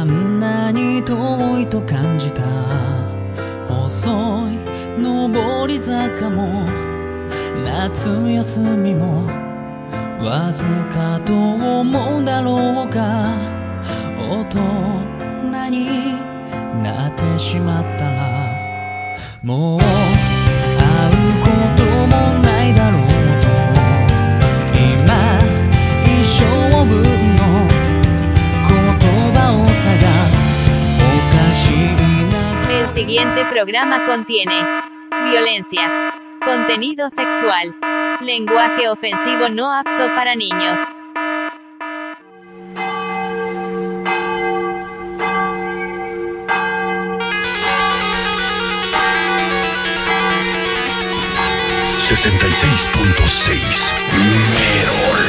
あんなに遠いと感じた。細い上り坂も夏休みもわずかと思うだろうが大人になってしまったらもう会うこともないだろうと。今一生分の El siguiente programa contiene violencia, contenido sexual, lenguaje ofensivo no apto para niños. Sesenta y seis punto seis Merol.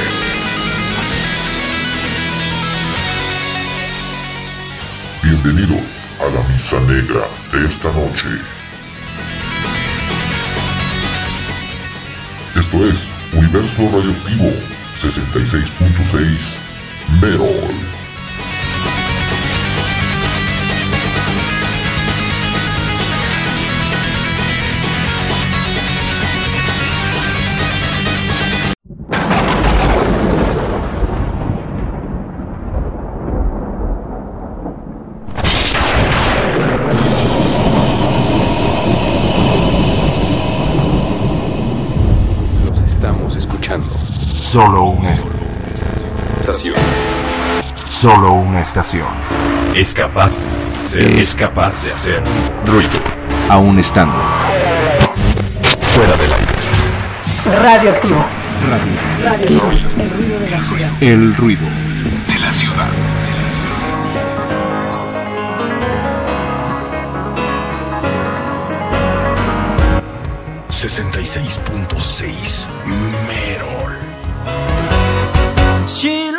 Bienvenidos a la misa negra de esta noche. Esto es Universo Radioactivo 66.6 Merol. Solo una estación. Solo una estación. Es capaz, es capaz de hacer ruido. Aún estando. Fuera del aire. Radioactivo. Radio. Radio. Radio. El ruido de la ciudad. El ruido de la ciudad. De la ciudad. 66.6 watching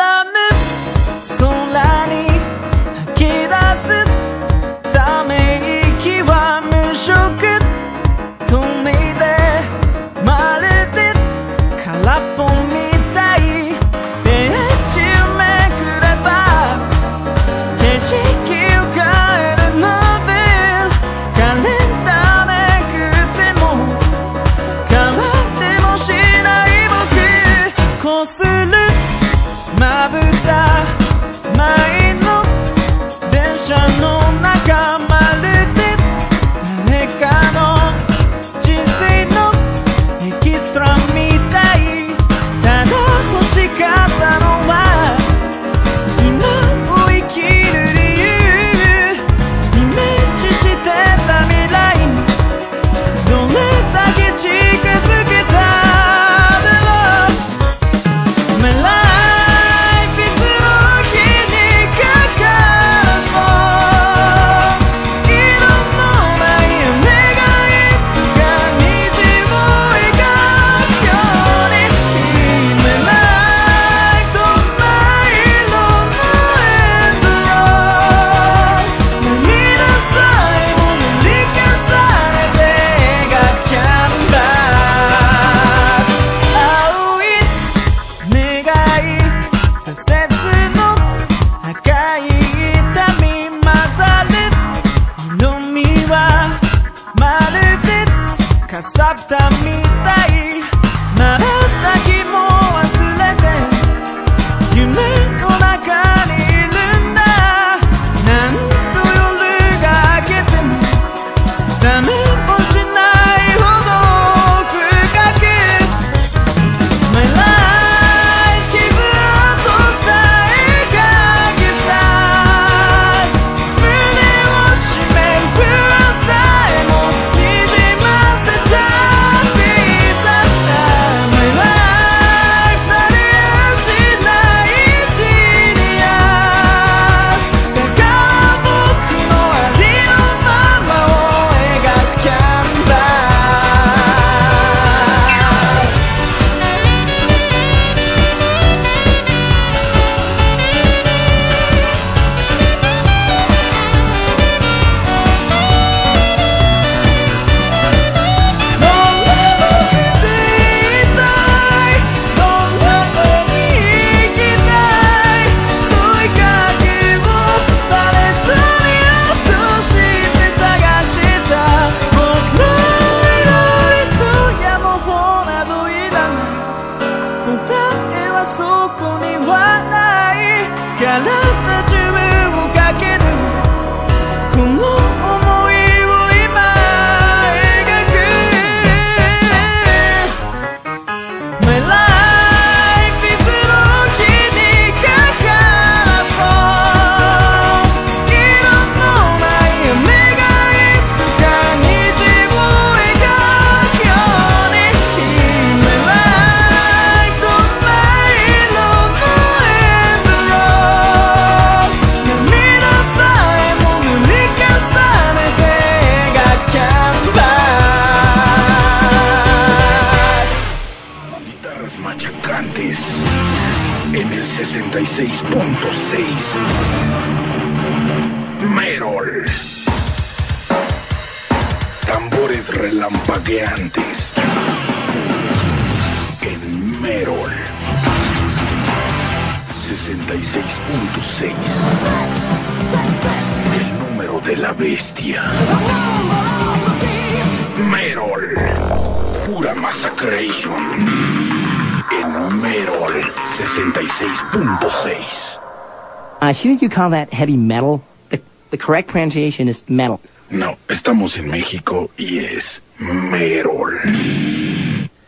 call that heavy metal? The, the correct pronunciation is metal. No, estamos en México y es Merol.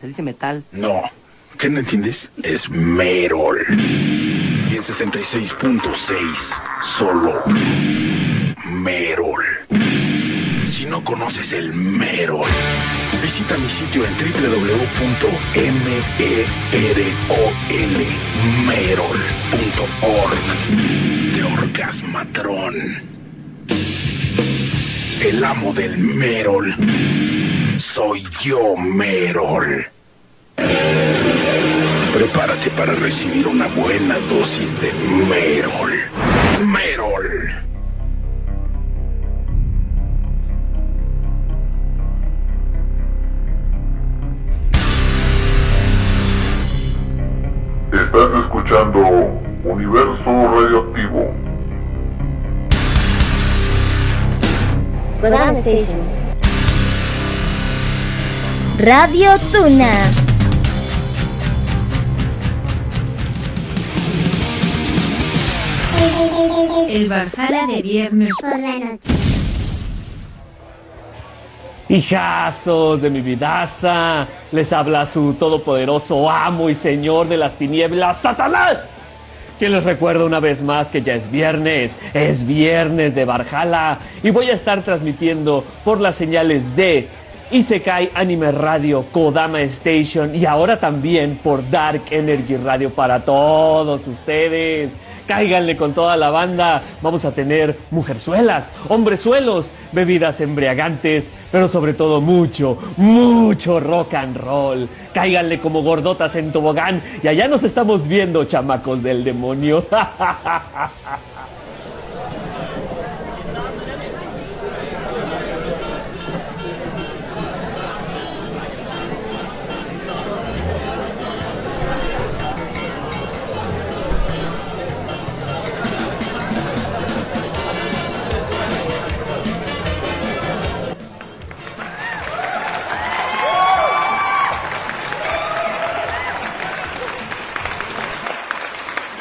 Se dice metal. No, ¿qué no entiendes? Es Merol. Y en 66.6, solo Merol. Si no conoces el Merol, visita mi sitio en www.merol.org de Orgasmatrón. El amo del Merol. Soy yo, Merol. Prepárate para recibir una buena dosis de. Merol. Station. Radio Tuna. El Barjala de viernes por la noche. Hijazos de mi vidaza, les habla su todopoderoso amo y señor de las tinieblas, Satanás. Les recuerda una vez más que ya es viernes, es viernes de Barjala y voy a estar transmitiendo por las señales de Isekai Anime Radio, Kodama Station y ahora también por Dark Energy Radio para todos ustedes. Cáiganle con toda la banda. Vamos a tener mujerzuelas, hombrezuelos, bebidas embriagantes, pero sobre todo mucho, mucho rock and roll. Cáiganle como gordotas en tobogán y allá nos estamos viendo, chamacos del demonio.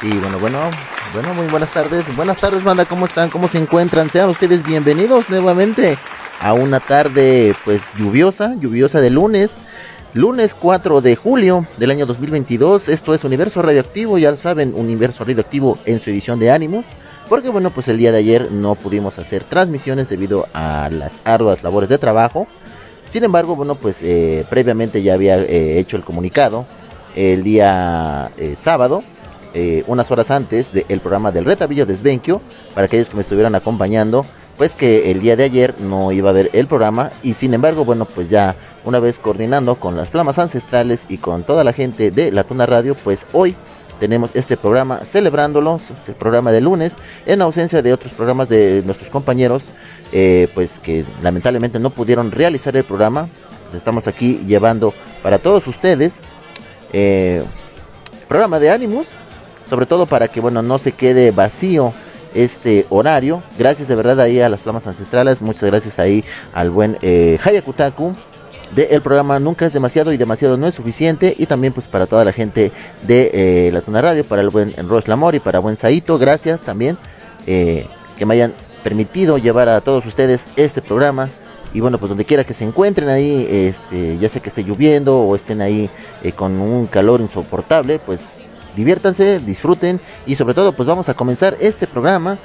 Y bueno, bueno, bueno, muy buenas tardes. Buenas tardes, banda, ¿cómo están? ¿Cómo se encuentran? Sean ustedes bienvenidos nuevamente a una tarde pues lluviosa, lluviosa de lunes. Lunes 4 de julio del año 2022. Esto es Universo Radioactivo, ya lo saben, Universo Radioactivo en su edición de ánimos. Porque bueno, pues el día de ayer no pudimos hacer transmisiones debido a las arduas labores de trabajo. Sin embargo, bueno, pues eh, previamente ya había eh, hecho el comunicado el día eh, sábado eh, unas horas antes del programa del Retabillo de Svenquio, para aquellos que me estuvieran acompañando, pues que el día de ayer no iba a haber el programa y sin embargo, bueno, pues ya una vez coordinando con las flamas ancestrales y con toda la gente de La Tuna Radio, pues hoy tenemos este programa celebrándolo, este programa de lunes, en ausencia de otros programas de nuestros compañeros, eh, pues que lamentablemente no pudieron realizar el programa. Estamos aquí llevando para todos ustedes eh, programa de ánimos sobre todo para que bueno no se quede vacío este horario. Gracias de verdad ahí a las flamas ancestrales, muchas gracias ahí al buen eh, Hayakutaku del programa Nunca es demasiado y demasiado no es suficiente. Y también pues para toda la gente de eh, la Tuna Radio, para el buen Ross Lamor y para buen Saito, gracias también eh, que me hayan permitido llevar a todos ustedes este programa. Y bueno pues donde quiera que se encuentren ahí este ya sea que esté lloviendo o estén ahí eh, con un calor insoportable pues diviértanse, disfruten y sobre todo pues vamos a comenzar este programa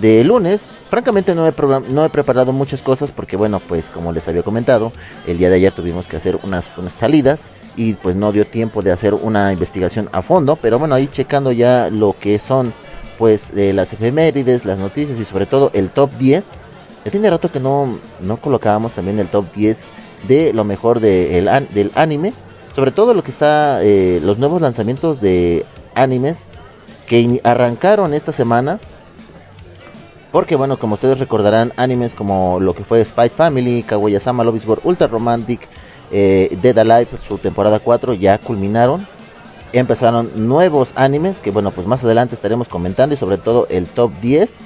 de lunes. Francamente no he, no he preparado muchas cosas porque bueno pues como les había comentado el día de ayer tuvimos que hacer unas, salidas y pues no dio tiempo de hacer una investigación a fondo pero bueno ahí checando ya lo que son pues eh, las efemérides, las noticias y sobre todo el top 10. Ya tiene rato que no, no colocábamos también el top 10 de lo mejor de el, del anime sobre todo lo que está eh, los nuevos lanzamientos de animes que arrancaron esta semana Porque bueno, como ustedes recordarán, animes como lo que fue Spy Family, Kaguya-sama, Love is Ultra Romantic, eh, Dead Alive, su temporada 4 ya culminaron. Empezaron nuevos animes que bueno, pues más adelante estaremos comentando y sobre todo el top 10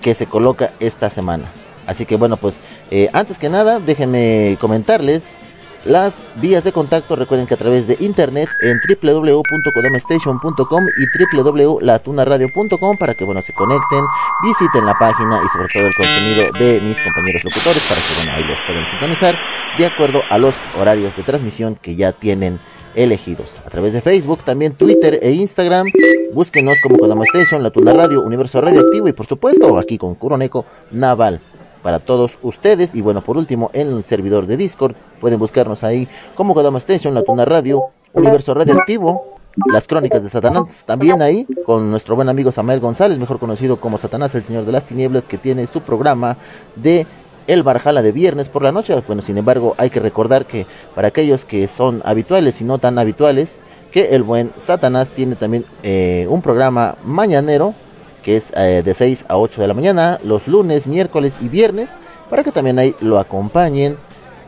que se coloca esta semana. Así que bueno, pues eh, antes que nada, déjenme comentarles las vías de contacto. Recuerden que a través de internet en www.kodamestation.com y www.latunaradio.com para que bueno se conecten, visiten la página y sobre todo el contenido de mis compañeros locutores para que bueno ahí los puedan sintonizar de acuerdo a los horarios de transmisión que ya tienen elegidos. A través de Facebook, también Twitter e Instagram. Búsquenos como Kodama Station, La Radio, Universo Radioactivo y por supuesto aquí con Kuroneko Naval para todos ustedes. Y bueno, por último, en el servidor de Discord pueden buscarnos ahí como Kodama Station, La Tuna Radio, Universo Radioactivo. Las crónicas de Satanás también ahí con nuestro buen amigo Samuel González, mejor conocido como Satanás, el Señor de las Tinieblas, que tiene su programa de el Barjala de viernes por la noche. Bueno, sin embargo, hay que recordar que para aquellos que son habituales y no tan habituales, que el buen Satanás tiene también eh, un programa mañanero que es eh, de 6 a 8 de la mañana, los lunes, miércoles y viernes, para que también ahí lo acompañen,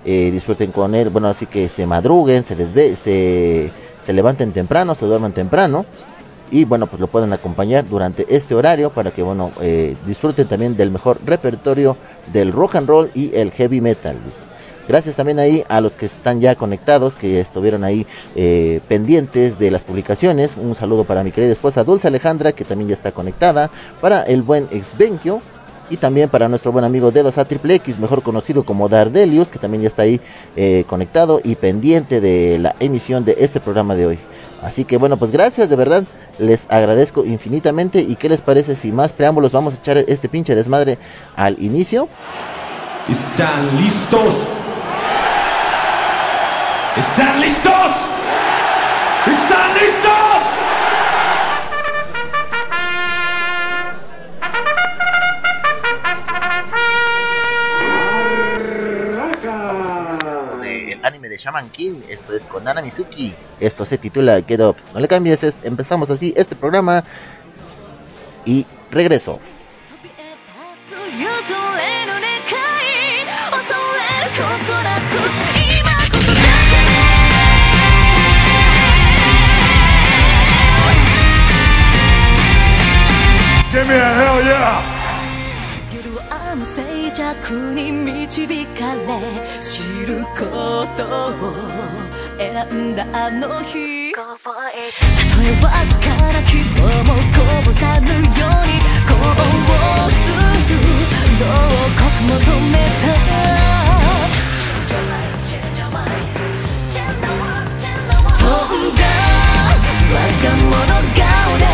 eh, disfruten con él, bueno, así que se madruguen, se, desve se, se levanten temprano, se duerman temprano, y bueno, pues lo pueden acompañar durante este horario para que, bueno, eh, disfruten también del mejor repertorio del rock and roll y el heavy metal. Gracias también ahí a los que están ya conectados, que estuvieron ahí eh, pendientes de las publicaciones. Un saludo para mi querida esposa Dulce Alejandra, que también ya está conectada. Para el buen Exvenquio. Y también para nuestro buen amigo Dedos A Triple mejor conocido como Dardelius, que también ya está ahí eh, conectado y pendiente de la emisión de este programa de hoy. Así que bueno, pues gracias, de verdad, les agradezco infinitamente. ¿Y qué les parece si más preámbulos vamos a echar este pinche desmadre al inicio? ¿Están listos? ¿Están listos? ¿Están listos? El anime de Shaman King, esto es con Nana Mizuki, esto se titula Get Up. No le cambies, es, empezamos así este programa y regreso. 静寂に導かれ知ることを選んだあの日。たとえわずかな希望もこぼさぬようにこうする。のを濃く求めた飛んだ我が物顔で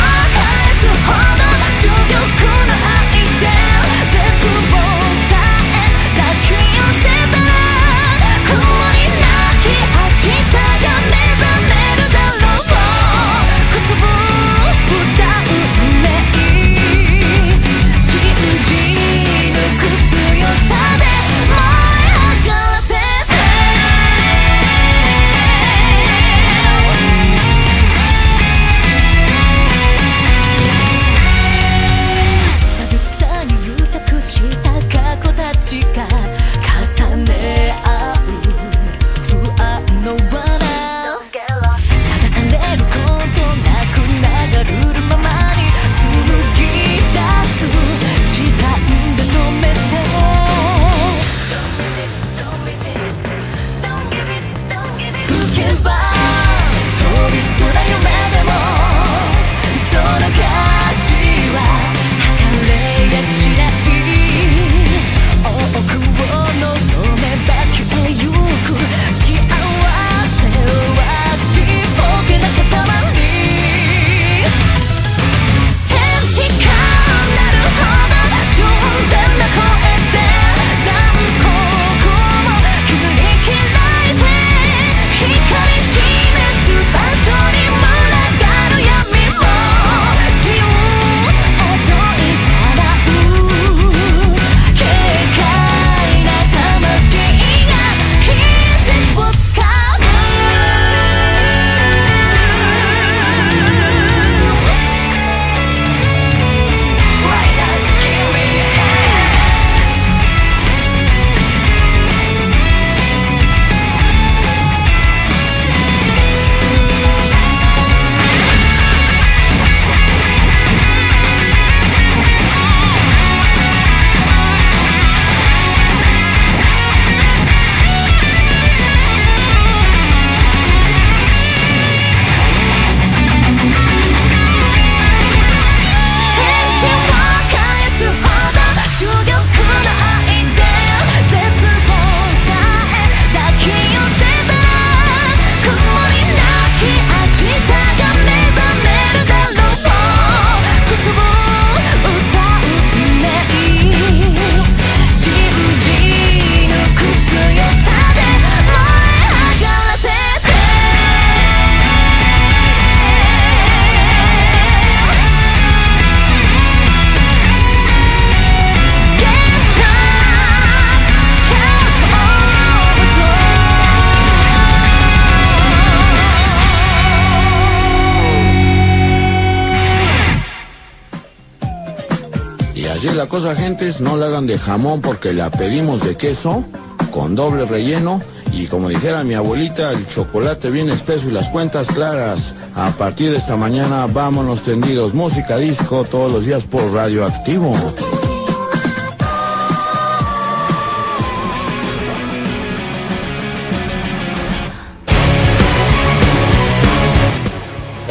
no la hagan de jamón porque la pedimos de queso con doble relleno y como dijera mi abuelita, el chocolate bien espeso y las cuentas claras. A partir de esta mañana vámonos tendidos, música disco todos los días por Radioactivo.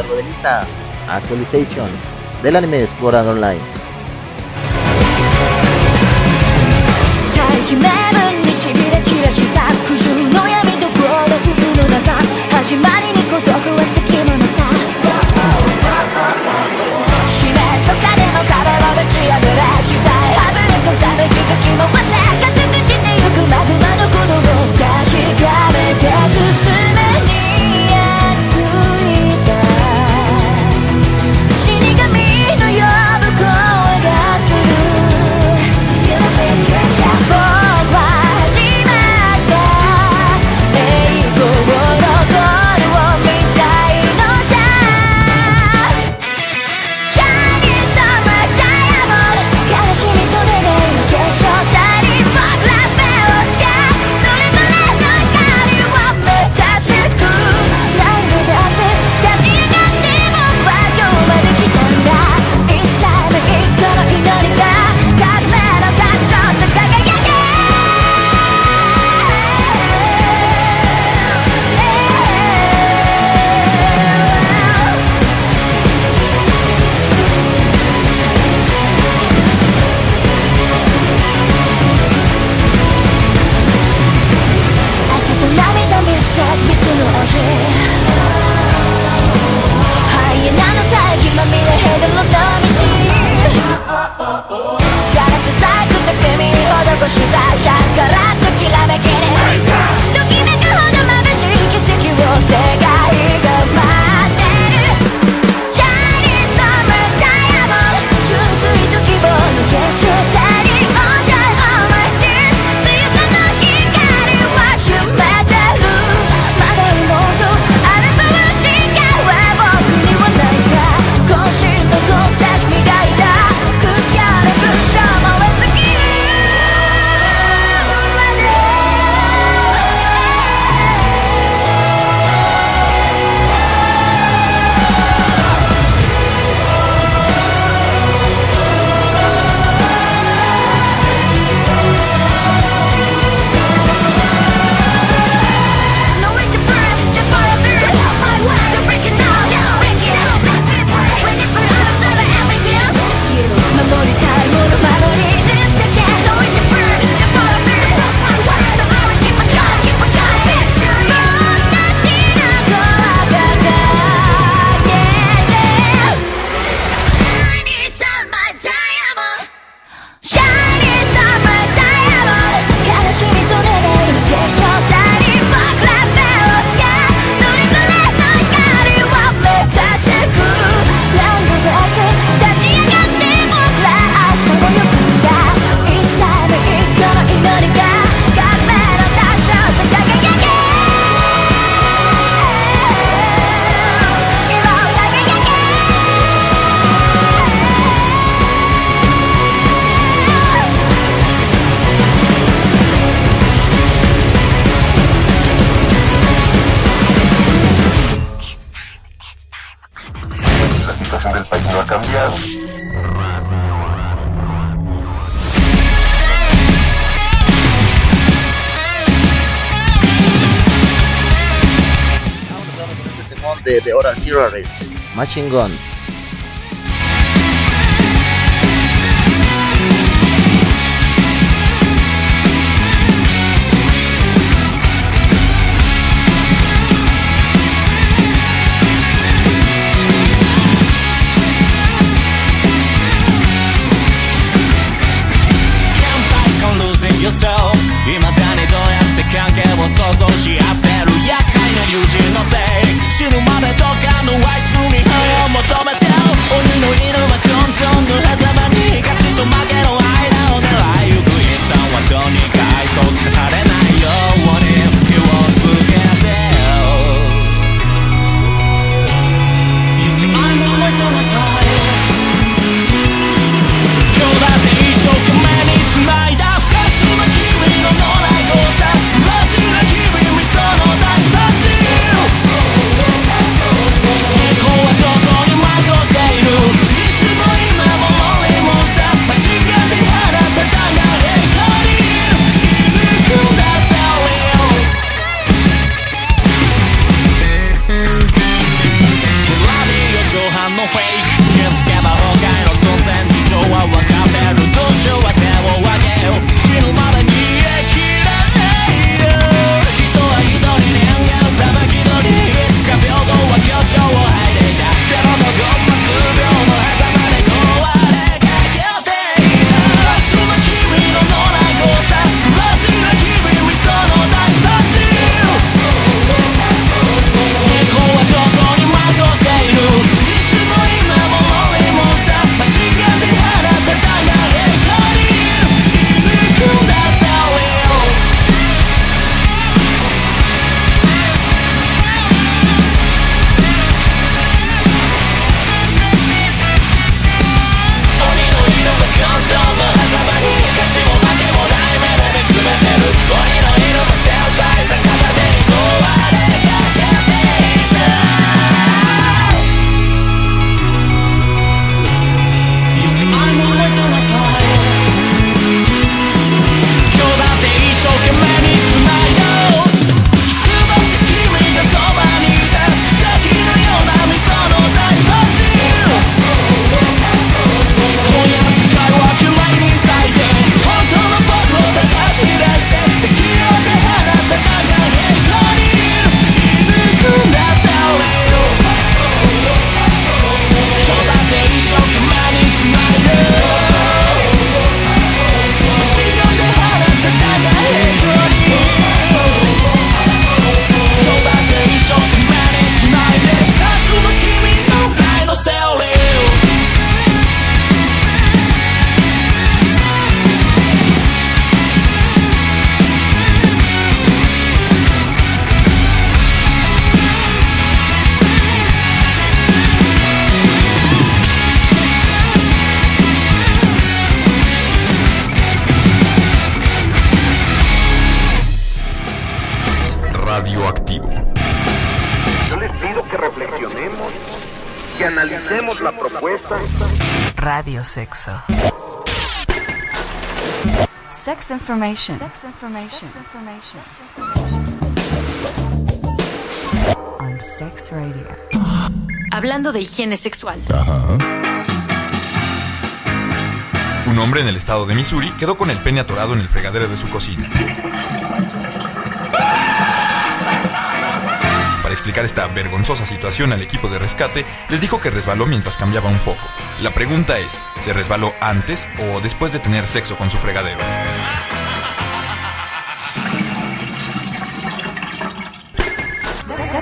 Rodeliza a del anime Online. 決め文にしびれ散らした苦渋の闇と孤独図の中始まりに孤独はつきものさしめそかでも壁はぶち破れ期待外れこさめきが気もませかせてしてゆくマグマ 하신 건 Sex information. Sex information. On Sex Radio. Hablando de higiene sexual. Un hombre en el estado de Missouri quedó con el pene atorado en el fregadero de su cocina. Para explicar esta vergonzosa situación al equipo de rescate, les dijo que resbaló mientras cambiaba un foco. La pregunta es, ¿se resbaló antes o después de tener sexo con su fregadero?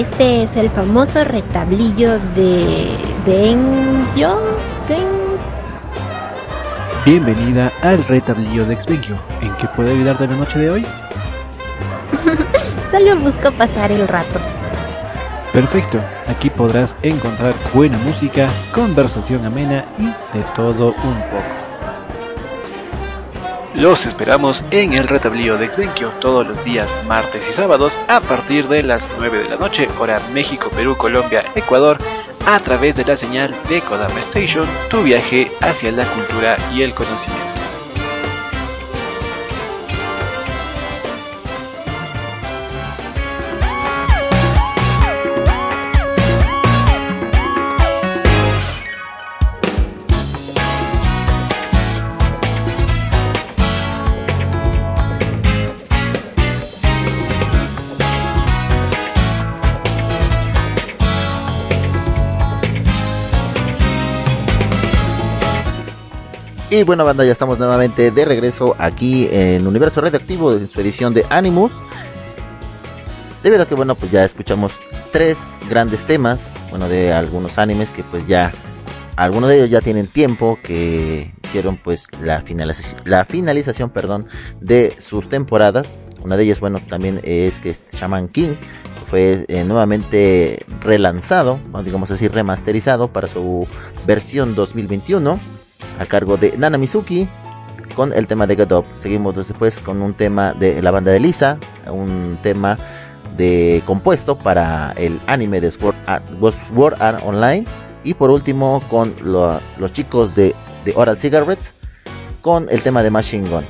Este es el famoso retablillo de Benjo. Ben... Bienvenida al retablillo de Exvenkyo. ¿En qué puedo ayudarte la noche de hoy? Solo busco pasar el rato. Perfecto, aquí podrás encontrar buena música, conversación amena y de todo un poco. Los esperamos en el retablillo de Exvenkyo todos los días martes y sábados a partir de las 9 de la noche, hora México, Perú, Colombia, Ecuador, a través de la señal de Kodama Station, tu viaje hacia la cultura y el conocimiento. Y bueno, banda, ya estamos nuevamente de regreso aquí en Universo Radioactivo en su edición de Animus. Debido a que, bueno, pues ya escuchamos tres grandes temas, bueno, de algunos animes que pues ya, algunos de ellos ya tienen tiempo que hicieron pues la finalización, la finalización, perdón, de sus temporadas Una de ellas, bueno, también es que este Shaman King fue eh, nuevamente relanzado, digamos así, remasterizado para su versión 2021 a cargo de Nana Mizuki con el tema de Get Up. Seguimos después con un tema de la banda de Lisa, un tema de compuesto para el anime de Sword Art, Online. Y por último con lo- los chicos de, de Oral Cigarettes con el tema de Machine Gun.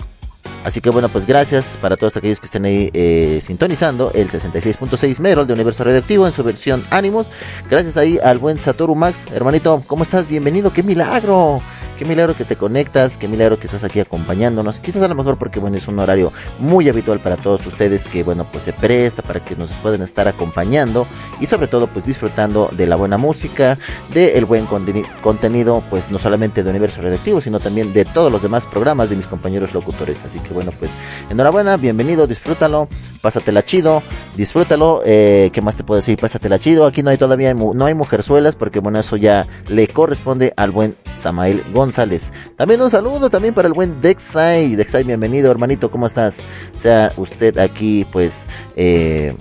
Así que bueno, pues gracias para todos aquellos que estén ahí eh, sintonizando el 66.6 Merol de Universo Radioactivo en su versión Ánimos. Gracias ahí al buen Satoru Max. Hermanito, ¿cómo estás? Bienvenido, qué milagro. Qué milagro que te conectas, qué milagro que estás aquí acompañándonos. Quizás a lo mejor porque bueno, es un horario muy habitual para todos ustedes que bueno, pues se presta para que nos puedan estar acompañando y sobre todo pues disfrutando de la buena música, del buen conteni- contenido, pues no solamente de Universo Radioactivo, sino también de todos los demás programas de mis compañeros locutores. Así que bueno, pues enhorabuena, bienvenido, disfrútalo, pásatela chido, disfrútalo. Eh, ¿Qué más te puedo decir? Pásatela chido. Aquí no hay todavía no hay mujerzuelas porque bueno, eso ya le corresponde al buen Samael González. También un saludo también para el buen Dexai. Dexai, bienvenido, hermanito, ¿cómo estás? Sea usted aquí, pues, eh,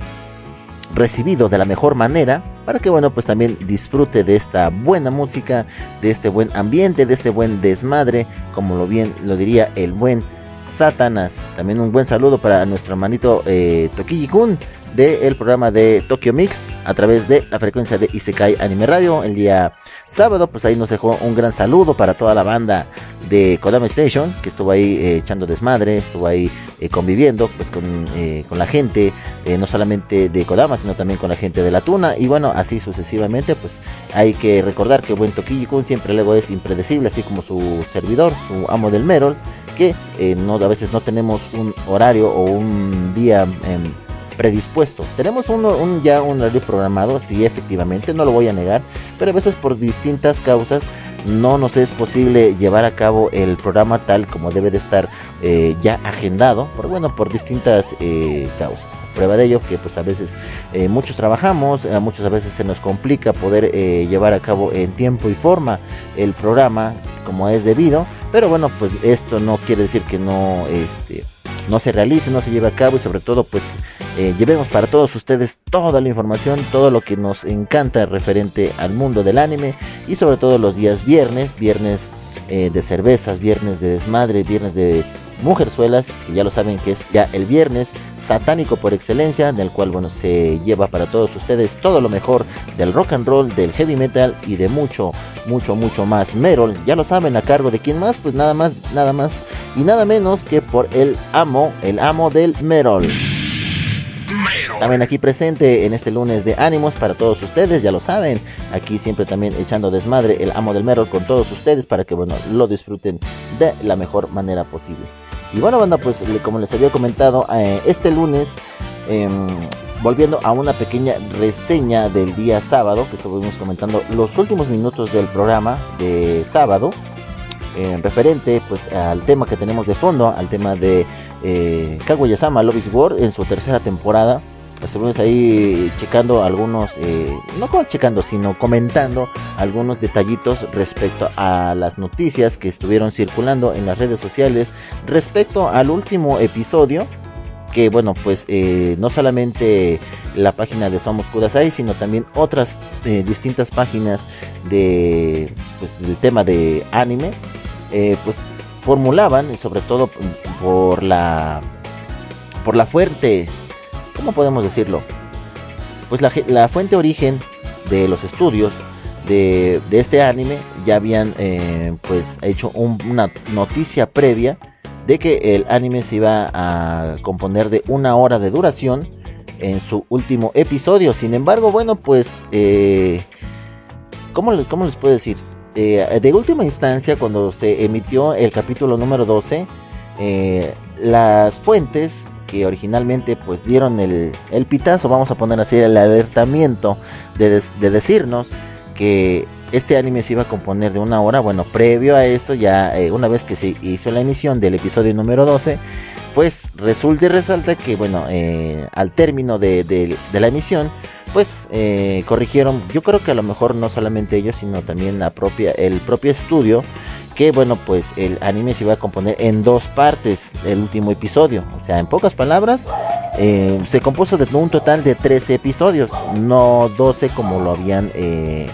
recibido de la mejor manera para que bueno pues también disfrute de esta buena música de este buen ambiente de este buen desmadre como lo bien lo diría el buen Satanás. También un buen saludo para nuestro hermanito eh, Kun del programa de Tokyo Mix a través de la frecuencia de Isekai Anime Radio. El día sábado pues ahí nos dejó un gran saludo para toda la banda de Kodama Station que estuvo ahí eh, echando desmadre estuvo ahí eh, conviviendo pues con, eh, la gente no solamente de Kodama sino también con la gente de la Tuna. Y bueno así sucesivamente pues hay que recordar que buen Tokiyi Kun siempre luego es impredecible así como su servidor su amo del Merol que eh, no a veces no tenemos un horario o un día em, predispuesto. Tenemos un, ya un horario programado, sí, efectivamente, no lo voy a negar, pero a veces por distintas causas no nos es posible llevar a cabo el programa tal como debe de estar eh, ya agendado, por bueno, por distintas eh, causas. Prueba de ello que pues a veces eh, muchos trabajamos, a muchos a veces se nos complica poder eh, llevar a cabo en tiempo y forma el programa como es debido, pero bueno, pues esto no quiere decir que no este no se realice, no se lleve a cabo y sobre todo pues eh, llevemos para todos ustedes toda la información, todo lo que nos encanta referente al mundo del anime y sobre todo los días viernes, viernes eh, de cervezas, viernes de desmadre, viernes de mujerzuelas, que ya lo saben que es ya el viernes satánico por excelencia, del cual bueno se lleva para todos ustedes todo lo mejor del rock and roll, del heavy metal y de mucho, mucho, mucho más. Merol, ya lo saben, a cargo de quién más, pues nada más, nada más y nada menos que por el amo, el amo del Merol. También aquí presente en este lunes de ánimos para todos ustedes, ya lo saben. Aquí siempre también echando desmadre el amo del Merol con todos ustedes para que bueno lo disfruten de la mejor manera posible. Y bueno, banda, pues como les había comentado, eh, este lunes, em, volviendo a una pequeña reseña del día sábado, que estuvimos comentando los últimos minutos del programa de sábado, eh, referente pues al tema que tenemos de fondo, al tema de eh, Kaguya-sama Love is War en su tercera temporada. Estuvimos ahí checando algunos, eh, no checando, sino comentando algunos detallitos respecto a las noticias que estuvieron circulando en las redes sociales respecto al último episodio que bueno pues eh, no solamente la página de Somos Kudasai sino también otras eh, distintas páginas de pues del tema de anime eh, pues formulaban y sobre todo mm, por la por la fuerte cómo podemos decirlo pues la, fuente origen de los estudios de, este anime ya habían eh, pues hecho un- una noticia previa de que el anime se iba a componer de una hora de duración en su último episodio. Sin embargo, bueno, pues, eh, ¿cómo, le- cómo les puedo decir? Eh, de última instancia, cuando se emitió el capítulo número 12, eh, las fuentes que originalmente pues dieron el, el pitazo, vamos a poner así, el alertamiento de, de decirnos que este anime se iba a componer de una hora. Bueno, previo a esto, ya eh, una vez que se hizo la emisión del episodio número 12, pues resulta y resalta que, bueno, eh, al término de, de- de la emisión, pues eh, corrigieron, yo creo que a lo mejor no solamente ellos, sino también la propia, el propio estudio que bueno pues el anime se iba a componer en dos partes el último episodio. O sea en pocas palabras eh, se compuso de un total de 13 episodios no 12 como lo habían eh,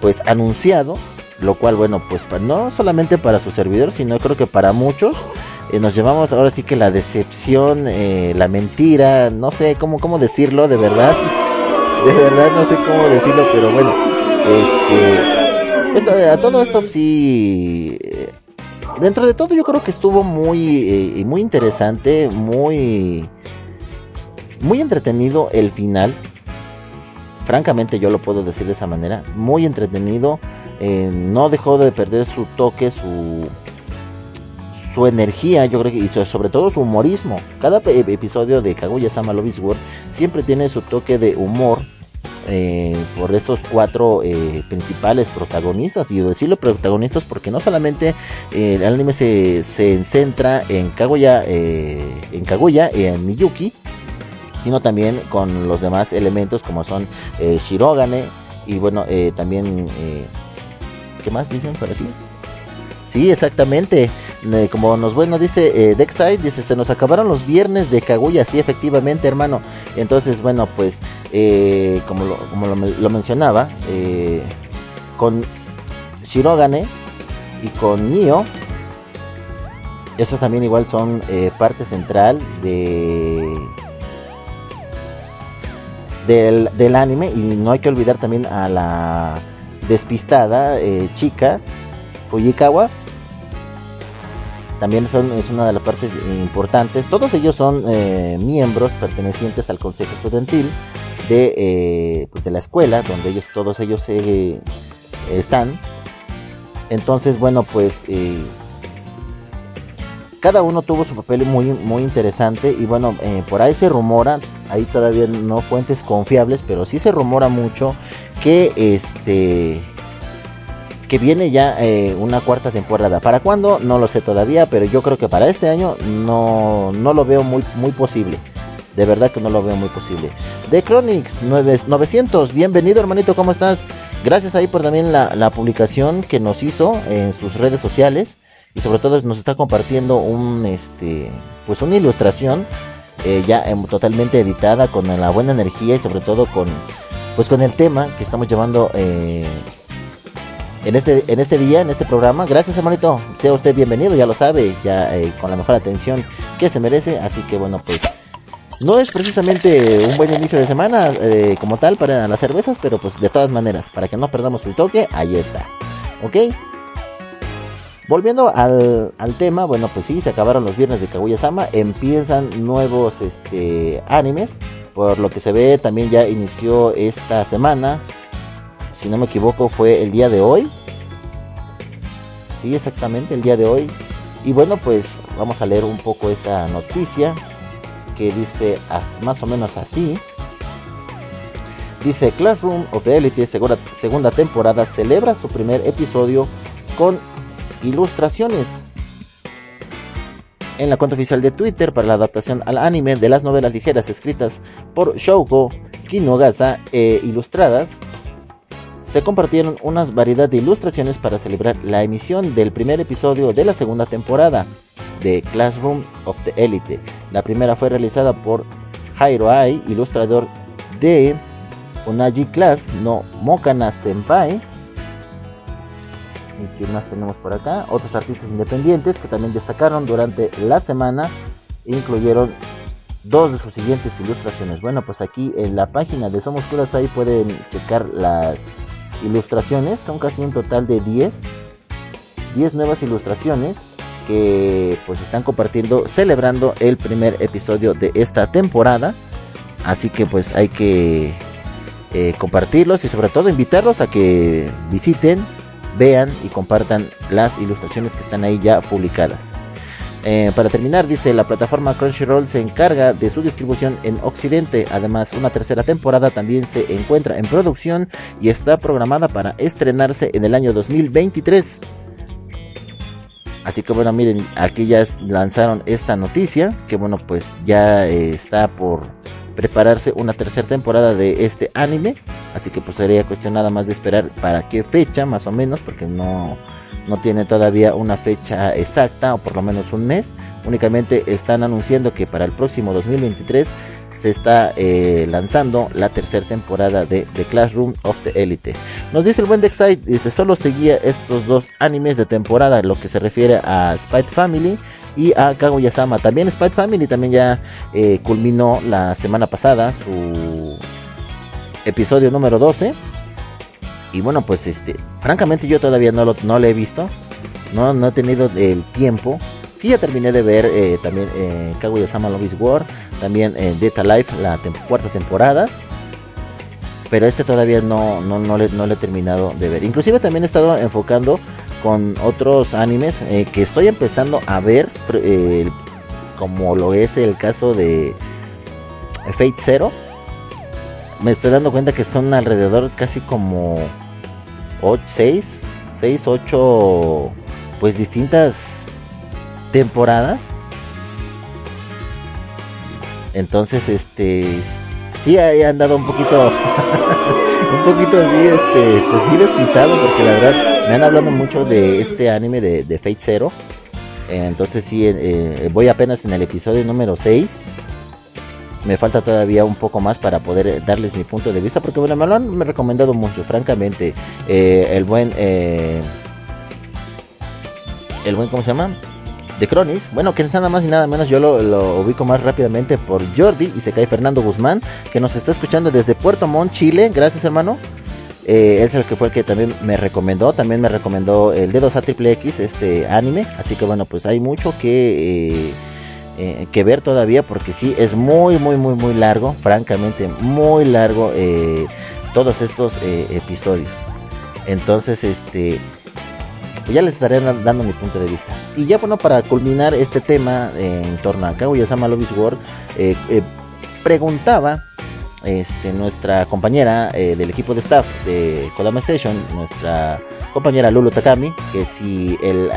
pues anunciado lo cual bueno pues no solamente para su servidor sino creo que para muchos eh, nos llevamos ahora sí que la decepción eh, la mentira no sé cómo cómo decirlo de verdad. De verdad no sé cómo decirlo pero bueno este esto, a todo esto sí eh, dentro de todo yo creo que estuvo muy eh, muy interesante muy muy entretenido el final. Francamente yo lo puedo decir de esa manera muy entretenido eh, no dejó de perder su toque su su energía yo creo que y so- sobre todo su humorismo. Cada episodio de Kaguya Sama Love War siempre tiene su toque de humor eh, por estos cuatro eh, principales protagonistas y decirlo protagonistas porque no solamente eh, el anime se, se centra en Kaguya en Kaguya y en Miyuki sino también con los demás elementos como son Shirogane y bueno también ¿qué más dicen por aquí? Sí, exactamente. Como nos bueno dice eh, Dexide, dice, se nos acabaron los viernes de Kaguya, sí, efectivamente, hermano. Entonces, bueno, pues, eh, como, lo, como lo, me- lo mencionaba, eh, con Shirogane y con Nio, estos también igual son eh, parte central de del, del anime y no hay que olvidar también a la despistada chica Fujikawa también son, es una de las partes importantes. Todos ellos son eh, miembros pertenecientes al consejo estudiantil de, eh, pues de la escuela, donde ellos, todos ellos eh, están. Entonces, bueno, pues cada uno tuvo su papel muy, muy interesante. Y bueno, por ahí se rumora, ahí todavía no fuentes confiables, pero sí se rumora mucho que este que viene ya eh, una cuarta temporada. ¿Para cuándo? No lo sé todavía, pero yo creo que para este año no, no lo veo muy, muy posible. De verdad que no lo veo muy posible. The Chronics 9 900, bienvenido hermanito, ¿cómo estás? Gracias ahí por también la, la publicación que nos hizo en sus redes sociales. Y sobre todo nos está compartiendo un este pues una ilustración eh, ya em, totalmente editada con la buena energía y sobre todo con pues con el tema que estamos llevando eh, en este, en este día, en este programa. Gracias, hermanito. Sea usted bienvenido, ya lo sabe, ya eh, con la mejor atención que se merece. Así que bueno, pues no es precisamente un buen inicio de semana eh, como tal para las cervezas, pero pues de todas maneras, para que no perdamos el toque, ahí está. ¿Ok? Volviendo al, al tema, bueno, pues sí, se acabaron los viernes de Kaguya-sama, empiezan nuevos este, animes, por lo que se ve también ya inició esta semana, si no me equivoco fue el día de hoy, sí, exactamente, el día de hoy, y bueno, pues vamos a leer un poco esta noticia que dice más o menos así. Dice Classroom of the Elite, segunda, segunda temporada, celebra su primer episodio con ilustraciones. En la cuenta oficial de Twitter para la adaptación al anime de las novelas ligeras escritas por Shouko Kinogasa e ilustradas, se compartieron una variedad de ilustraciones para celebrar la emisión del primer episodio de la segunda temporada de Classroom of the Elite. La primera fue realizada por Jairo Ai, ilustrador de Unaji Class no Mokana Senpai. ¿Y quién más tenemos por acá? Otros artistas independientes que también destacaron durante la semana incluyeron dos de sus siguientes ilustraciones. Bueno, pues aquí en la página de Somos Kurasai pueden checar las ilustraciones. Son casi un total de 10. 10 nuevas ilustraciones que pues están compartiendo, celebrando el primer episodio de esta temporada. Así que pues hay que eh, compartirlos y sobre todo invitarlos a que visiten, vean y compartan las ilustraciones que están ahí ya publicadas. Eh, para terminar, dice la plataforma Crunchyroll se encarga de su distribución en Occidente. Además, una tercera temporada también se encuentra en producción y está programada para estrenarse en el año 2023. Así que bueno, miren, aquí ya lanzaron esta noticia, que bueno, pues ya eh, está por, prepararse una tercera temporada de este anime. Así que pues sería cuestión nada más de esperar para qué fecha más o menos, porque no, no tiene todavía una fecha exacta o por lo menos un mes. Únicamente están anunciando que para el próximo 2023 se está eh, lanzando la tercera temporada de The Classroom of the Elite. Nos dice el buen Dexite, dice solo seguía estos dos animes de temporada, lo que se refiere a Spite Family y a Kaguya-sama. También Spite Family también ya eh, culminó la semana pasada su episodio número 12. Y bueno, pues este, francamente yo todavía no lo, no lo he visto. No, no he tenido el tiempo. Sí, ya terminé de ver eh, también eh, Kaguya-sama War. También eh, Data Life, la cuarta temporada. Pero este todavía no, no, no, le, no le he terminado de ver. Inclusive también he estado enfocando con otros animes eh, que estoy empezando a ver. eh, como lo es el caso de Fate Zero. Me estoy dando cuenta que son alrededor casi como 6, 6, 8, pues distintas temporadas. Entonces, este, sí he andado un poquito, un poquito así, este, pues sí despistado, porque la verdad me han hablado mucho de este anime de, Fate Zero. Entonces sí, eh, eh, voy apenas en el episodio número 6. Me falta todavía un poco más para poder eh, darles mi punto de vista, porque bueno, me lo han me recomendado mucho, francamente. Eh, el buen, eh, el buen, ¿cómo se llama? de Cronis, bueno, que nada más y nada menos yo lo, lo ubico más rápidamente por Jordi y se cae Fernando Guzmán, que nos está escuchando desde Puerto Montt, Chile. Gracias, hermano. Eh, es el que fue el que también me recomendó. También me recomendó el Dedos a Triple X, este anime. Así que bueno, pues hay mucho que, eh, que ver todavía, porque sí, es muy, muy, muy, muy largo. Francamente, muy largo eh, todos estos eh, episodios. Entonces, este pues ya les estaré da- dando mi punto de vista. Y ya bueno, para culminar este tema en torno a Kaguya-sama eh, preguntaba este, nuestra compañera del equipo de staff de Kodama Station, nuestra compañera Lulu Takami, que si el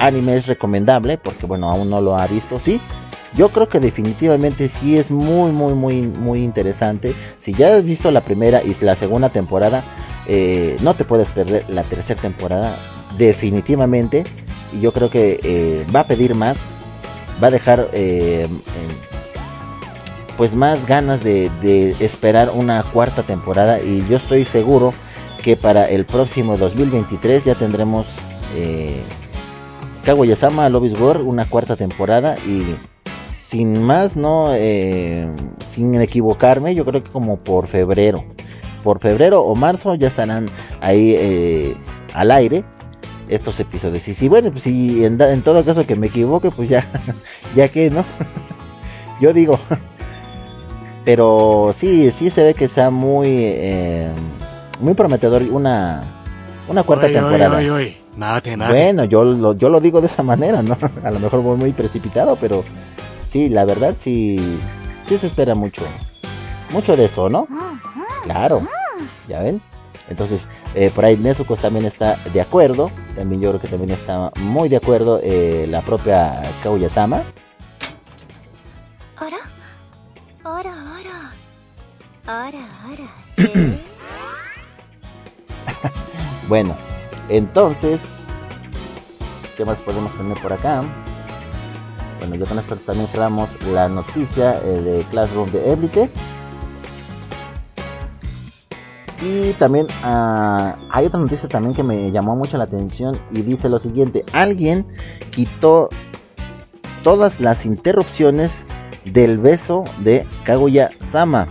anime es recomendable, porque bueno, aún no lo ha visto, sí. Yo creo que definitivamente sí es muy, muy, muy, muy interesante. Si ya has visto la primera y la segunda temporada, eh, no te puedes perder la tercera temporada definitivamente y yo creo que eh, va a pedir más va a dejar eh, eh, pues más ganas de, esperar una cuarta temporada y yo estoy seguro que para el próximo 2023 ya tendremos Kaguya-sama Love War una cuarta temporada y sin más no eh, sin equivocarme yo creo que como por febrero por febrero o marzo ya estarán ahí eh, al aire estos episodios. Y si bueno, pues si en todo caso que me equivoque, pues ya, ya que, ¿no? Yo digo. Pero sí, sí se ve que está muy, eh, muy prometedor una, una cuarta Oy, oy, temporada. oy, oy. Mate, mate. Bueno, yo lo, yo lo digo de esa manera, ¿no? A lo mejor voy muy precipitado, pero sí, la verdad sí, sí se espera mucho, mucho de esto, ¿no? Claro, ya ven. Entonces, eh, por ahí Nezuko también está de acuerdo. También yo creo que también está muy de acuerdo eh, la propia Kaguya-sama. Bueno, entonces, ¿qué más podemos tener por acá? Bueno, ya con esto también cerramos la noticia eh, de Classroom de Elite. Y también ah, hay otra noticia también que me llamó mucho la atención y dice lo siguiente, alguien quitó todas las interrupciones del beso de Kaguya-sama.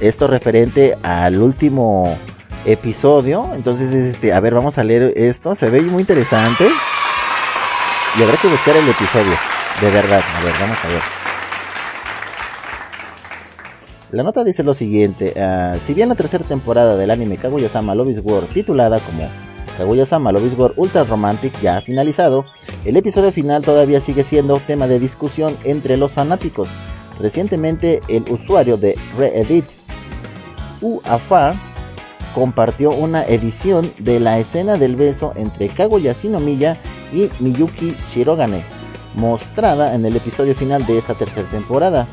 Esto referente al último episodio. Entonces, este, a ver, vamos a leer esto. Se ve muy interesante. Y habrá que buscar el episodio. De verdad. A ver, vamos a ver. La nota dice lo siguiente. ah, si bien la tercera temporada del anime Kaguya-sama Love War, titulada como Kaguya-sama Love War Ultra Romantic, ya ha finalizado, el episodio final todavía sigue siendo tema de discusión entre los fanáticos. Recientemente, el usuario de Reddit, Uafar, compartió una edición de la escena del beso entre Kaguya Shinomiya y Miyuki Shirogane, mostrada en el episodio final de esta tercera temporada.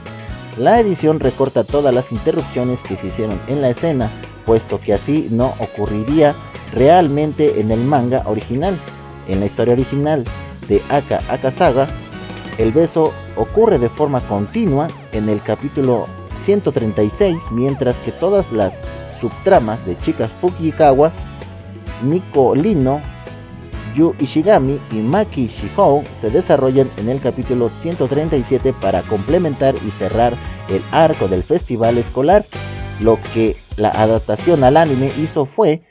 La edición recorta todas las interrupciones que se hicieron en la escena, puesto que así no ocurriría realmente en el manga original. En la historia original de Aka Akasaga, el beso ocurre de forma continua en el capítulo 136, mientras que todas las subtramas de Chika Fukikawa, Miko Lino, Yu Ishigami y Maki Shihou se desarrollan en el capítulo 137 para complementar y cerrar el arco del festival escolar. Lo que la adaptación al anime hizo fue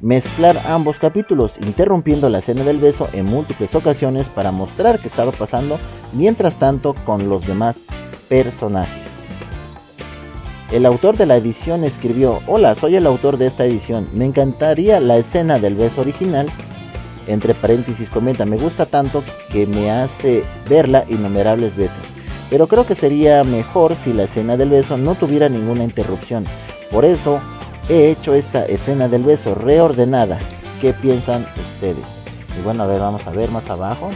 mezclar ambos capítulos, interrumpiendo la escena del beso en múltiples ocasiones para mostrar qué estaba pasando mientras tanto con los demás personajes. El autor de la edición escribió, hola, soy el autor de esta edición, me encantaría la escena del beso original. Entre paréntesis comenta, me gusta tanto que me hace verla innumerables veces, pero creo que sería mejor si la escena del beso no tuviera ninguna interrupción. Por eso he hecho esta escena del beso reordenada. ¿Qué piensan ustedes? Y bueno, a ver, vamos a ver más abajo.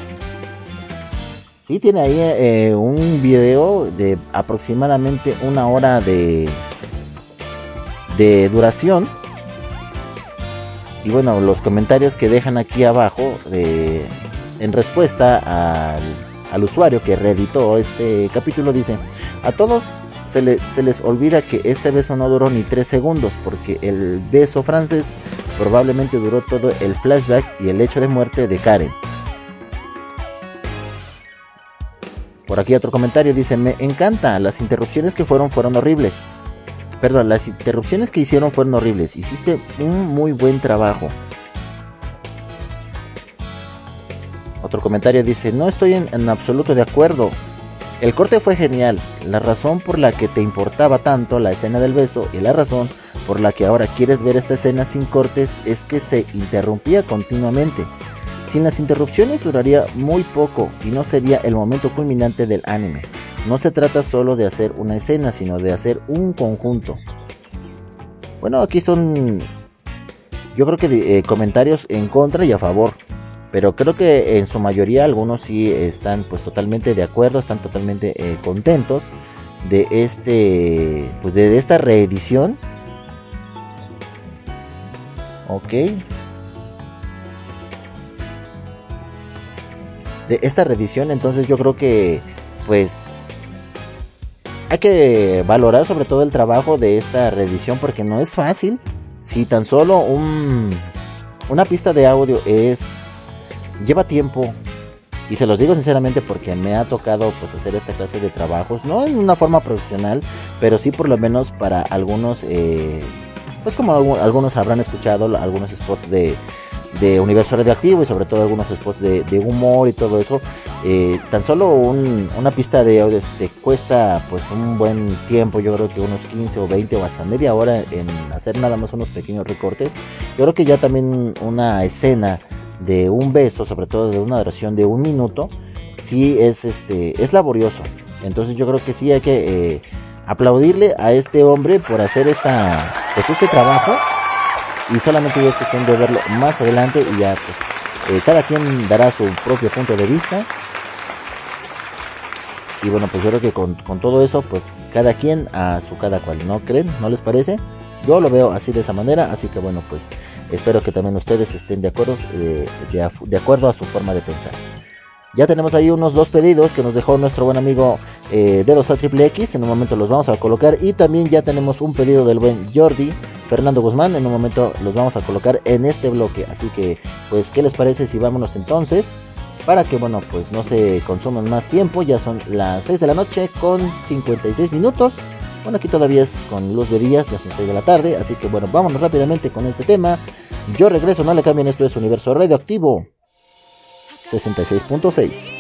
Sí, tiene ahí eh, un video de aproximadamente una hora de, de duración. Y bueno, los comentarios que dejan aquí abajo de, en respuesta al, al usuario que reeditó este capítulo dice, a todos se, le- se les olvida que este beso no duró ni 3 segundos porque el beso francés probablemente duró todo el flashback y el hecho de muerte de Karen. Por aquí otro comentario dice, me encanta, las interrupciones que fueron fueron horribles. Perdón, las interrupciones que hicieron fueron horribles. Hiciste un muy buen trabajo. Otro comentario dice, no estoy en, en absoluto de acuerdo. El corte fue genial. La razón por la que te importaba tanto la escena del beso y la razón por la que ahora quieres ver esta escena sin cortes es que se interrumpía continuamente. Sin las interrupciones duraría muy poco y no sería el momento culminante del anime. No se trata solo de hacer una escena, sino de hacer un conjunto. Bueno, aquí son yo creo que eh, comentarios en contra y a favor. Pero creo que en su mayoría algunos sí están pues totalmente de acuerdo, están totalmente eh, contentos de este pues de, de esta reedición. Ok. De esta reedición, entonces yo creo que pues hay que valorar sobre todo el trabajo de esta reedición porque no es fácil. Si tan solo un, una pista de audio es lleva tiempo y se los digo sinceramente porque me ha tocado pues hacer esta clase de trabajos no en una forma profesional pero sí por lo menos para algunos eh, pues como algu- algunos habrán escuchado algunos spots de de universo radioactivo y sobre todo algunos spots de, de humor y todo eso. Eh, tan solo un- una pista de audio te cuesta pues un buen tiempo yo creo que unos 15 o 20 o hasta media hora en hacer nada más unos pequeños recortes. Yo creo que ya también una escena de un beso, sobre todo de una duración de un minuto, sí es este es laborioso. Entonces yo creo que sí hay que eh, aplaudirle a este hombre por hacer esta pues este trabajo y solamente ya es cuestión de verlo más adelante y ya pues eh, cada quien dará su propio punto de vista. Y bueno, pues yo creo que con, con todo eso, pues cada quien a su cada cual, ¿no creen? ¿No les parece? Yo lo veo así de esa manera, así que bueno, pues espero que también ustedes estén de acuerdo, eh, de, acuerdo a su forma de pensar. Ya tenemos ahí unos dos pedidos que nos dejó nuestro buen amigo eh, Dedos a Triple X. En un momento los vamos a colocar. Y también ya tenemos un pedido del buen Jordi Fernando Guzmán. En un momento los vamos a colocar en este bloque. Así que, pues, ¿qué les parece si vámonos entonces? Para que, bueno, pues no se consuman más tiempo. Ya son las 6 de la noche con 56 minutos. Bueno, aquí todavía es con luz de días, ya son 6 de la tarde. Así que, bueno, vámonos rápidamente con este tema. Yo regreso, no le cambien, esto es Universo Radioactivo 66.6.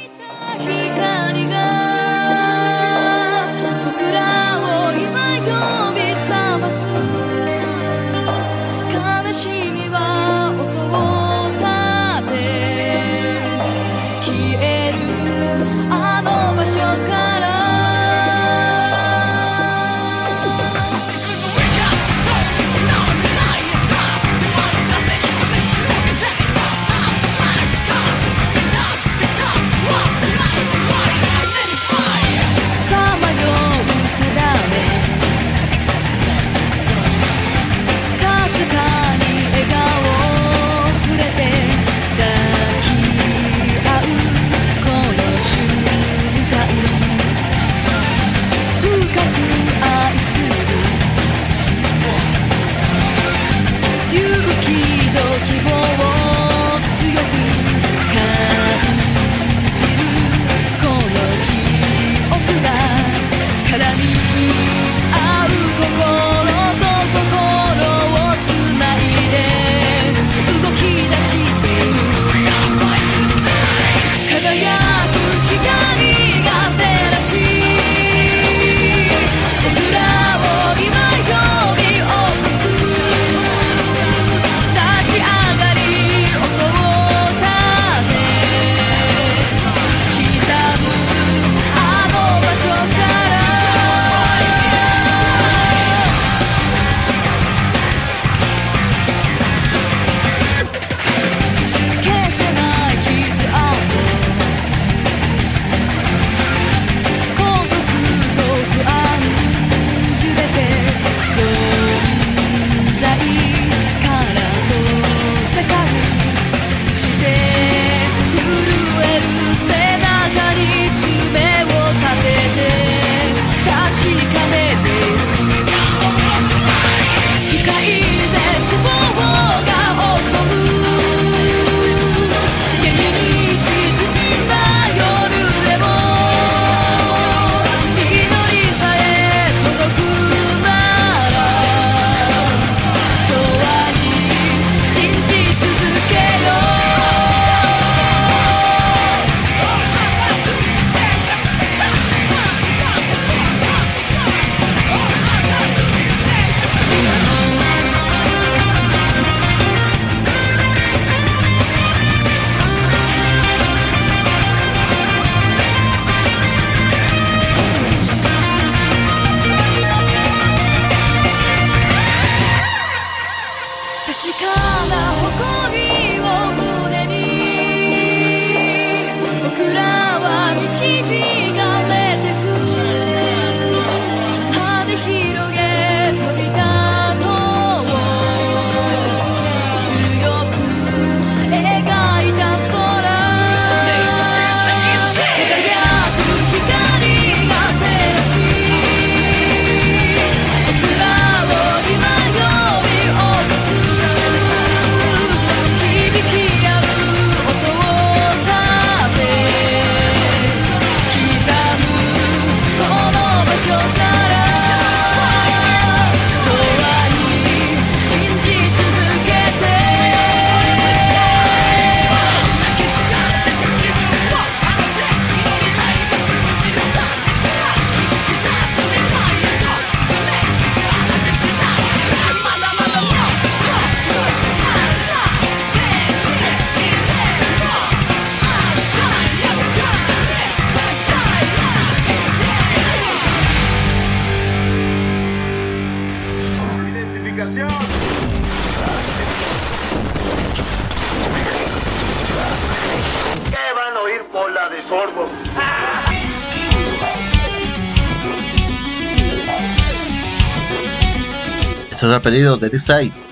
Pedido de Side.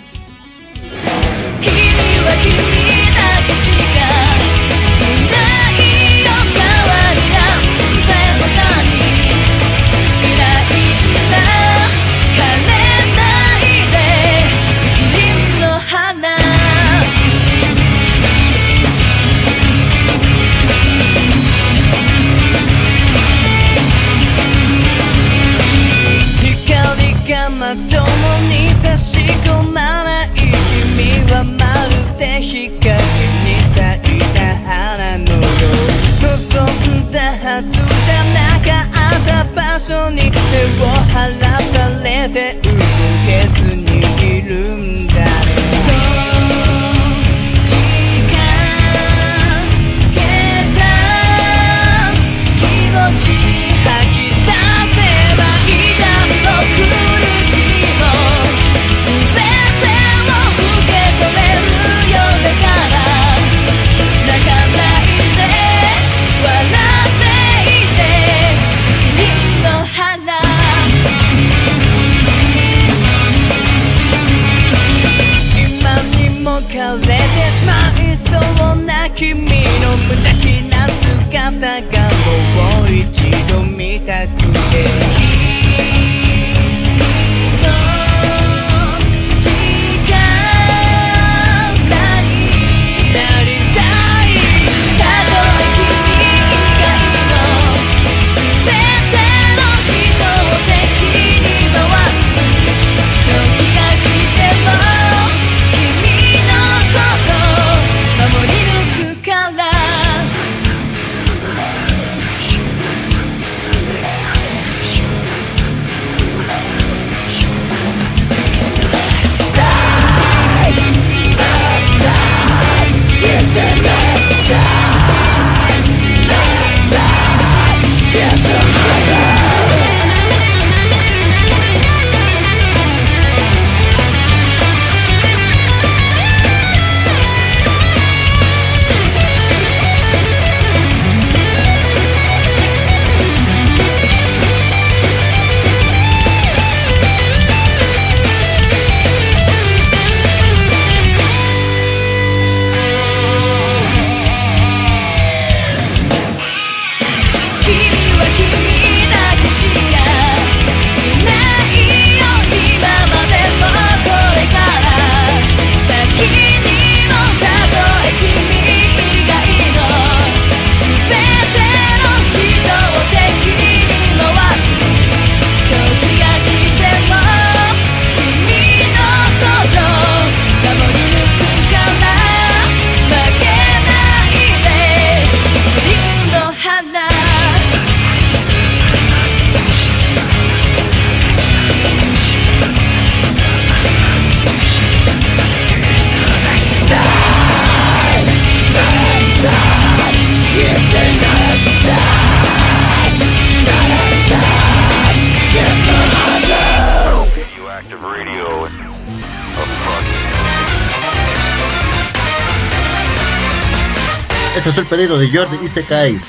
Pedido de Jordi Isekai.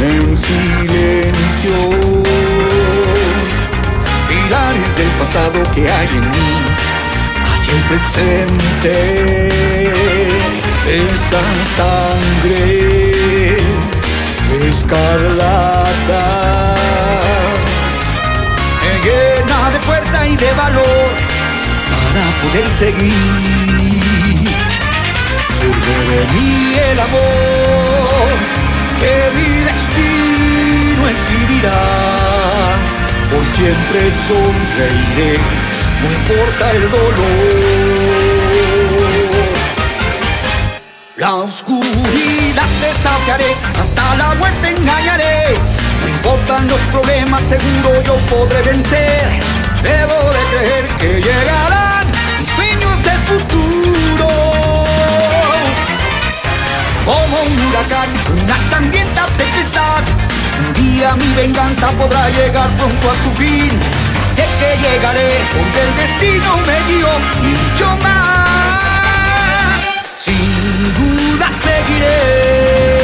En silencio, pilares del pasado que hay en mí, hacia el presente, esa sangre escarlata me llena de fuerza y de valor para poder seguir. De mí el amor que mi destino escribirá. Por siempre sonreiré, no importa el dolor. La oscuridad desafiaré, hasta la muerte engañaré. No importan los problemas, seguro yo podré vencer. Debo de creer que llegarán Como un huracán, una sangrienta tempestad. Un día mi venganza podrá llegar pronto a su fin. Sé que llegaré donde el destino me guió y mucho más. Sin duda seguiré.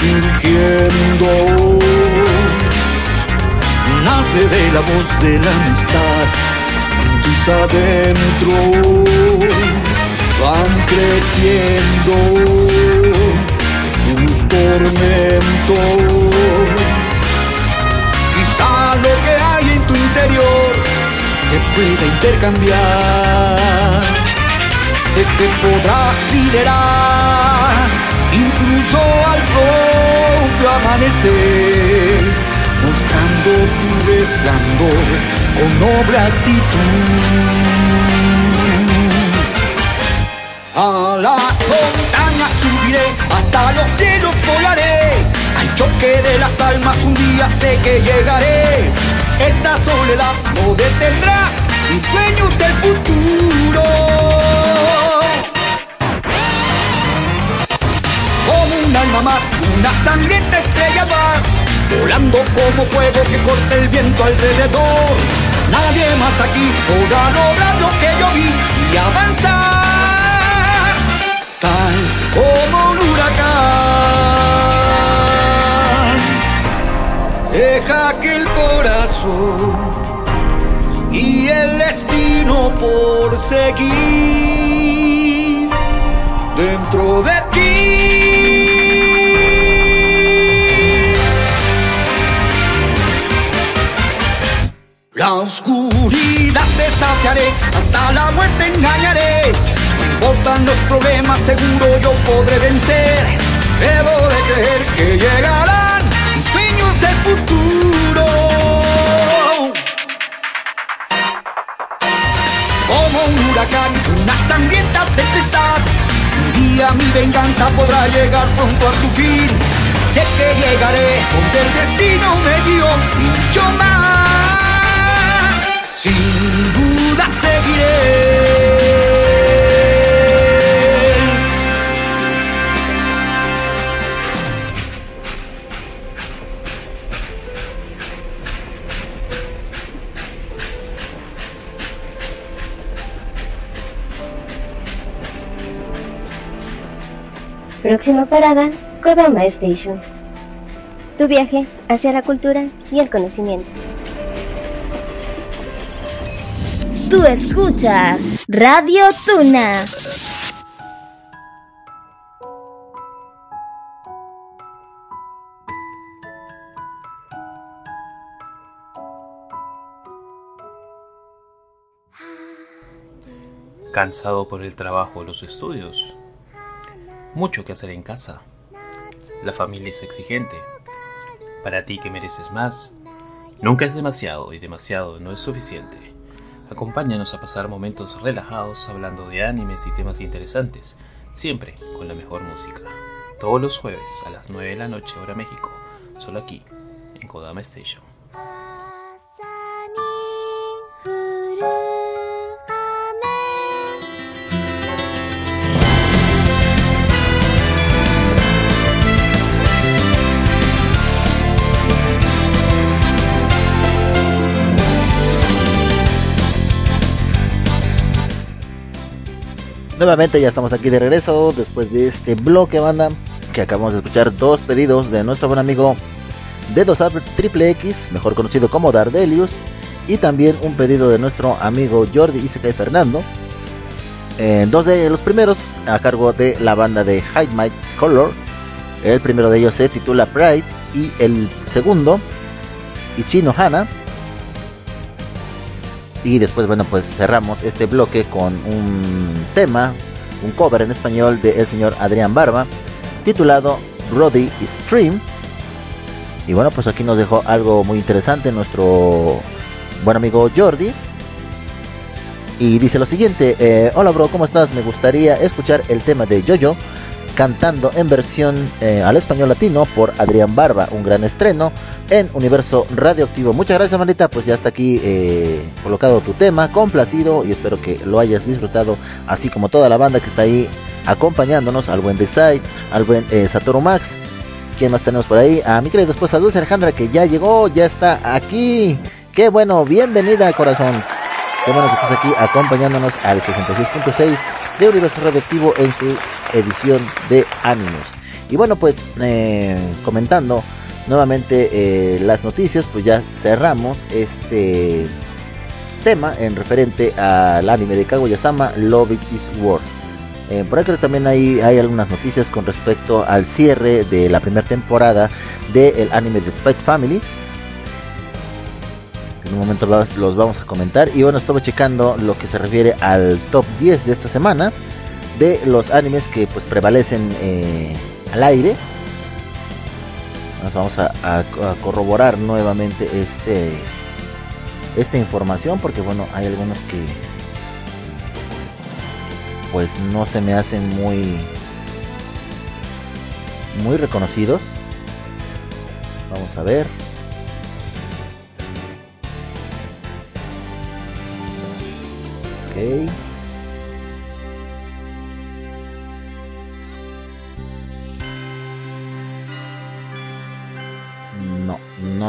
Va surgiendo. Nace de la voz de la amistad, en tus adentros van creciendo tus tormentos. Quizá lo que hay en tu interior se pueda intercambiar se te podrá liderar incluso al amanecer, mostrando tu resplandor con noble actitud. A la montaña subiré, hasta los cielos volaré, al choque de las almas un día sé que llegaré. Esta soledad no detendrá mis sueños del futuro. Como un alma más, una sangrienta estrella más, volando como fuego que corta el viento alrededor. Nadie más aquí podrá lograr lo que yo vi y avanzar, tal como un huracán. Deja que el corazón y el destino por seguir hasta la muerte engañaré. No importan los problemas, seguro yo podré vencer. Debo de creer que llegarán mis sueños del futuro. como un huracán, una sangrienta tempestad. Un día mi venganza podrá llegar pronto a su fin. Sé que llegaré donde el destino me y mucho más. Sin duda seguiré. Próxima parada, Kodama Station. Tu viaje hacia la cultura y el conocimiento. Tú escuchas Radio Tuna. ¿Cansado por el trabajo los estudios? mucho que hacer en casa. La familia es exigente. Para ti que mereces más, nunca es demasiado y demasiado no es suficiente. Acompáñanos a pasar momentos relajados hablando de animes y temas interesantes, siempre con la mejor música. Todos los jueves a las 9 de la noche hora México, solo aquí, en Kodama Station. Nuevamente ya estamos aquí de regreso después de este bloque banda que acabamos de escuchar dos pedidos de nuestro buen amigo Dedos Triple X, mejor conocido como Dardelius, y también un pedido de nuestro amigo Jordi Isekai Fernando. Eh, dos de los primeros a cargo de la banda de Hide My Color. El primero de ellos se titula Pride y el segundo Ichino Hana. Y después, bueno, pues cerramos este bloque con un tema, un cover en español de el señor Adrián Barba, titulado Brody Stream. Y bueno, pues aquí nos dejó algo muy interesante nuestro buen amigo Jordi. Y dice lo siguiente, eh, hola bro, ¿cómo estás? Me gustaría escuchar el tema de Jojo cantando en versión eh, al español latino por Adrián Barba, un gran estreno en Universo Radioactivo. Muchas gracias, manita. Pues ya está aquí eh, colocado tu tema, complacido y espero que lo hayas disfrutado, así como toda la banda que está ahí acompañándonos, al buen Desai, al buen eh, Satoru Max. ¿Quién más tenemos por ahí? A mi querida esposa Dulce Alejandra, que ya llegó, ya está aquí. Qué bueno, bienvenida, corazón. Qué bueno que estás aquí acompañándonos al 66.6 de Universo Radioactivo en su edición de Animus. Y bueno, pues eh, comentando nuevamente eh, las noticias, pues ya cerramos este tema en referente al anime de Kaguya-sama Love It Is War. Eh, por acá también hay, hay algunas noticias con respecto al cierre de la primera temporada del anime de Spike Family. En un momento los, los vamos a comentar. Y bueno, estaba checando lo que se refiere al top 10 de esta semana de los animes que pues prevalecen eh, al aire. Nos vamos a, a- corroborar nuevamente este esta información porque bueno hay algunos que pues no se me hacen muy muy reconocidos. Vamos a ver. Ok.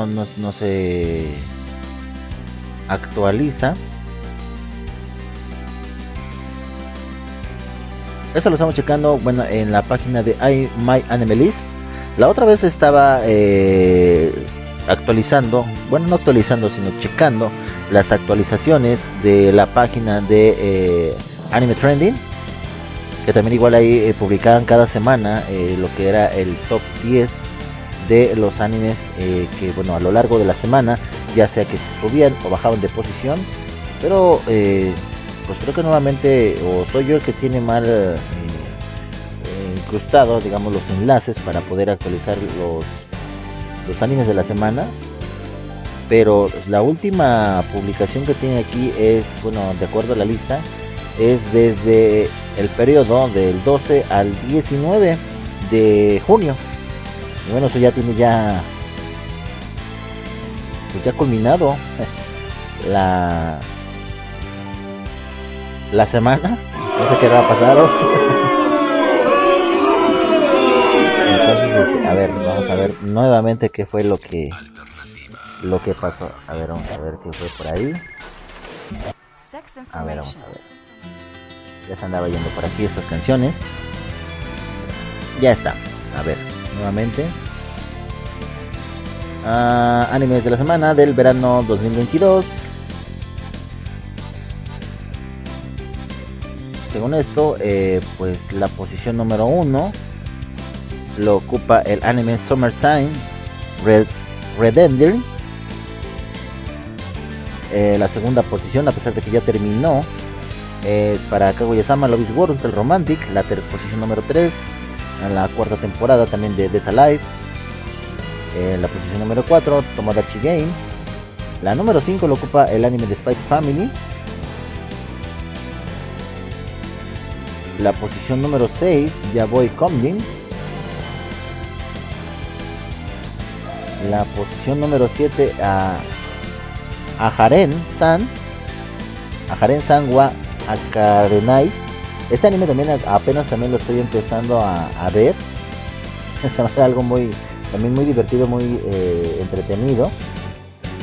No, se actualiza. Eso lo estamos checando, bueno, en la página de I. La otra vez estaba eh, actualizando, bueno, no actualizando, sino checando las actualizaciones de la página de eh, Anime Trending. Que también igual ahí eh, publicaban cada semana lo que era el top 10 de los animes eh, que, bueno, a lo largo de la semana, ya sea que subían o bajaban de posición. Pero eh, pues creo que nuevamente o soy yo el que tiene mal eh, eh, incrustado digamos los enlaces para poder actualizar los los animes de la semana pero la última publicación que tiene aquí es bueno de acuerdo a la lista es desde el periodo del 12 al 19 de junio bueno eso ya tiene ya pues ya culminado la la semana. No sé qué habrá pasado. Entonces, este, a ver, vamos a ver nuevamente qué fue lo que lo que pasó. A ver, vamos a ver qué fue por ahí. A ver, vamos a ver. Ya se andaba yendo por aquí estas canciones. Ya está. A ver, nuevamente. Ah, animes de la semana del verano 2022. según esto, eh, pues la posición número uno lo ocupa el anime Summertime Red Redender. Eh, la segunda posición, a pesar de que ya terminó, es para Kaguya-sama Love is War, Romantic. La posición número 3 en la cuarta temporada también de Death Alive. En la posición número 4, Tomodachi Game. La número 5 lo ocupa el anime de Spike Family. La posición número 6, Yaboy Coming. La posición número 7, a, a Haren San. A Haren San wa Akarenai. Este anime también apenas también lo estoy empezando a, a ver. Se me hace algo muy, también muy divertido, muy eh, entretenido.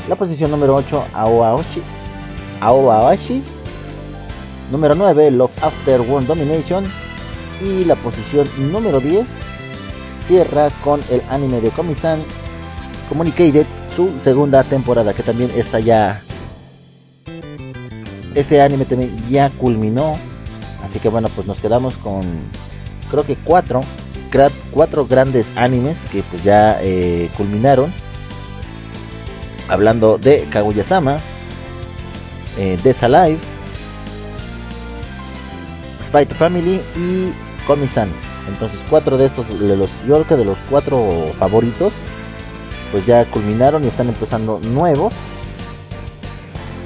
La posición número 8, Aoaoshi. Aoaoshi. Número 9, Love After World Domination. Y la posición número 10 cierra con el anime de Komi-san Communicated, su segunda temporada, que también está ya. Este anime también ya culminó. Así que bueno, pues nos quedamos con creo que cuatro, cuatro grandes animes que pues ya eh, culminaron. Hablando de Kaguya-sama, eh, Death Alive, Spite Family y Komi-san. Entonces cuatro de estos, de los, yo creo que de los cuatro favoritos, pues ya culminaron y están empezando nuevos.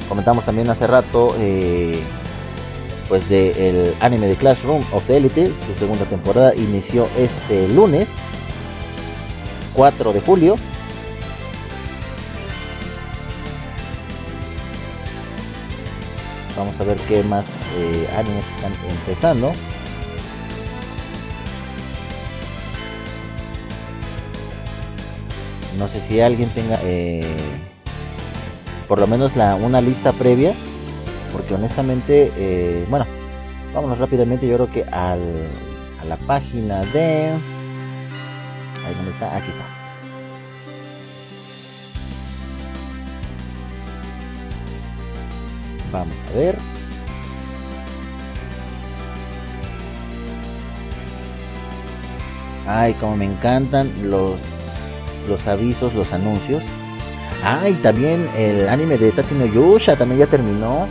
Comentamos también hace rato, eh, pues de el anime de Classroom of the Elite, su segunda temporada inició este lunes, 4 de julio. Vamos a ver qué más eh, animes están empezando. No sé si alguien tenga eh, por lo menos la, una lista previa. Porque honestamente, eh, bueno, vámonos rápidamente. Yo creo que a la página de... Ahí donde está, aquí está. Vamos a ver. Ay, como me encantan los los avisos, los anuncios. Ay, también el anime de Tatino Yusha también ya terminó.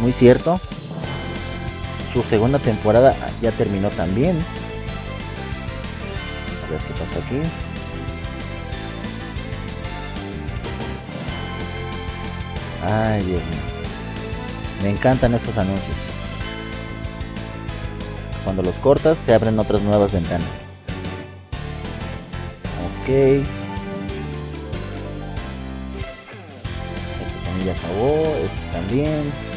Muy cierto. Su segunda temporada ya terminó también. A ver qué pasa aquí. Ay, Dios mío. Me encantan estos anuncios. Cuando los cortas te abren otras nuevas ventanas. Ok. Este también ya acabó. Este también.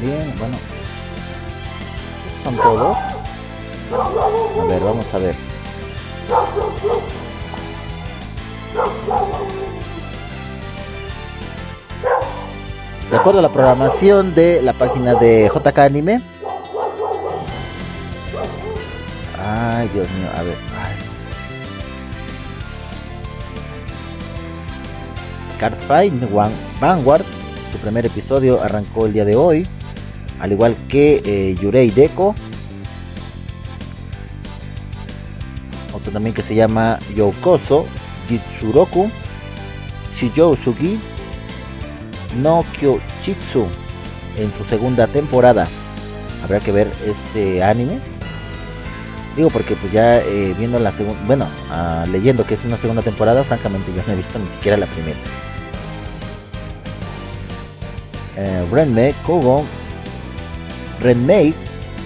También. Bueno. Son todos. A ver, vamos a ver. De acuerdo a la programación de la página de JK Anime. Ay, Dios mío, a ver. Ay. Vanguard, su primer episodio arrancó el día de hoy, al igual que eh, Yurei Deko. Otro también que se llama Yokoso Jitsuroku Shijou Sugi no Kyochitsu en su segunda temporada. Habrá que ver este anime. Digo porque pues ya eh, viendo la segunda, bueno, ah, leyendo que es una segunda temporada, francamente yo no he visto ni siquiera la primera. Eh, Renmei Kugon Renmei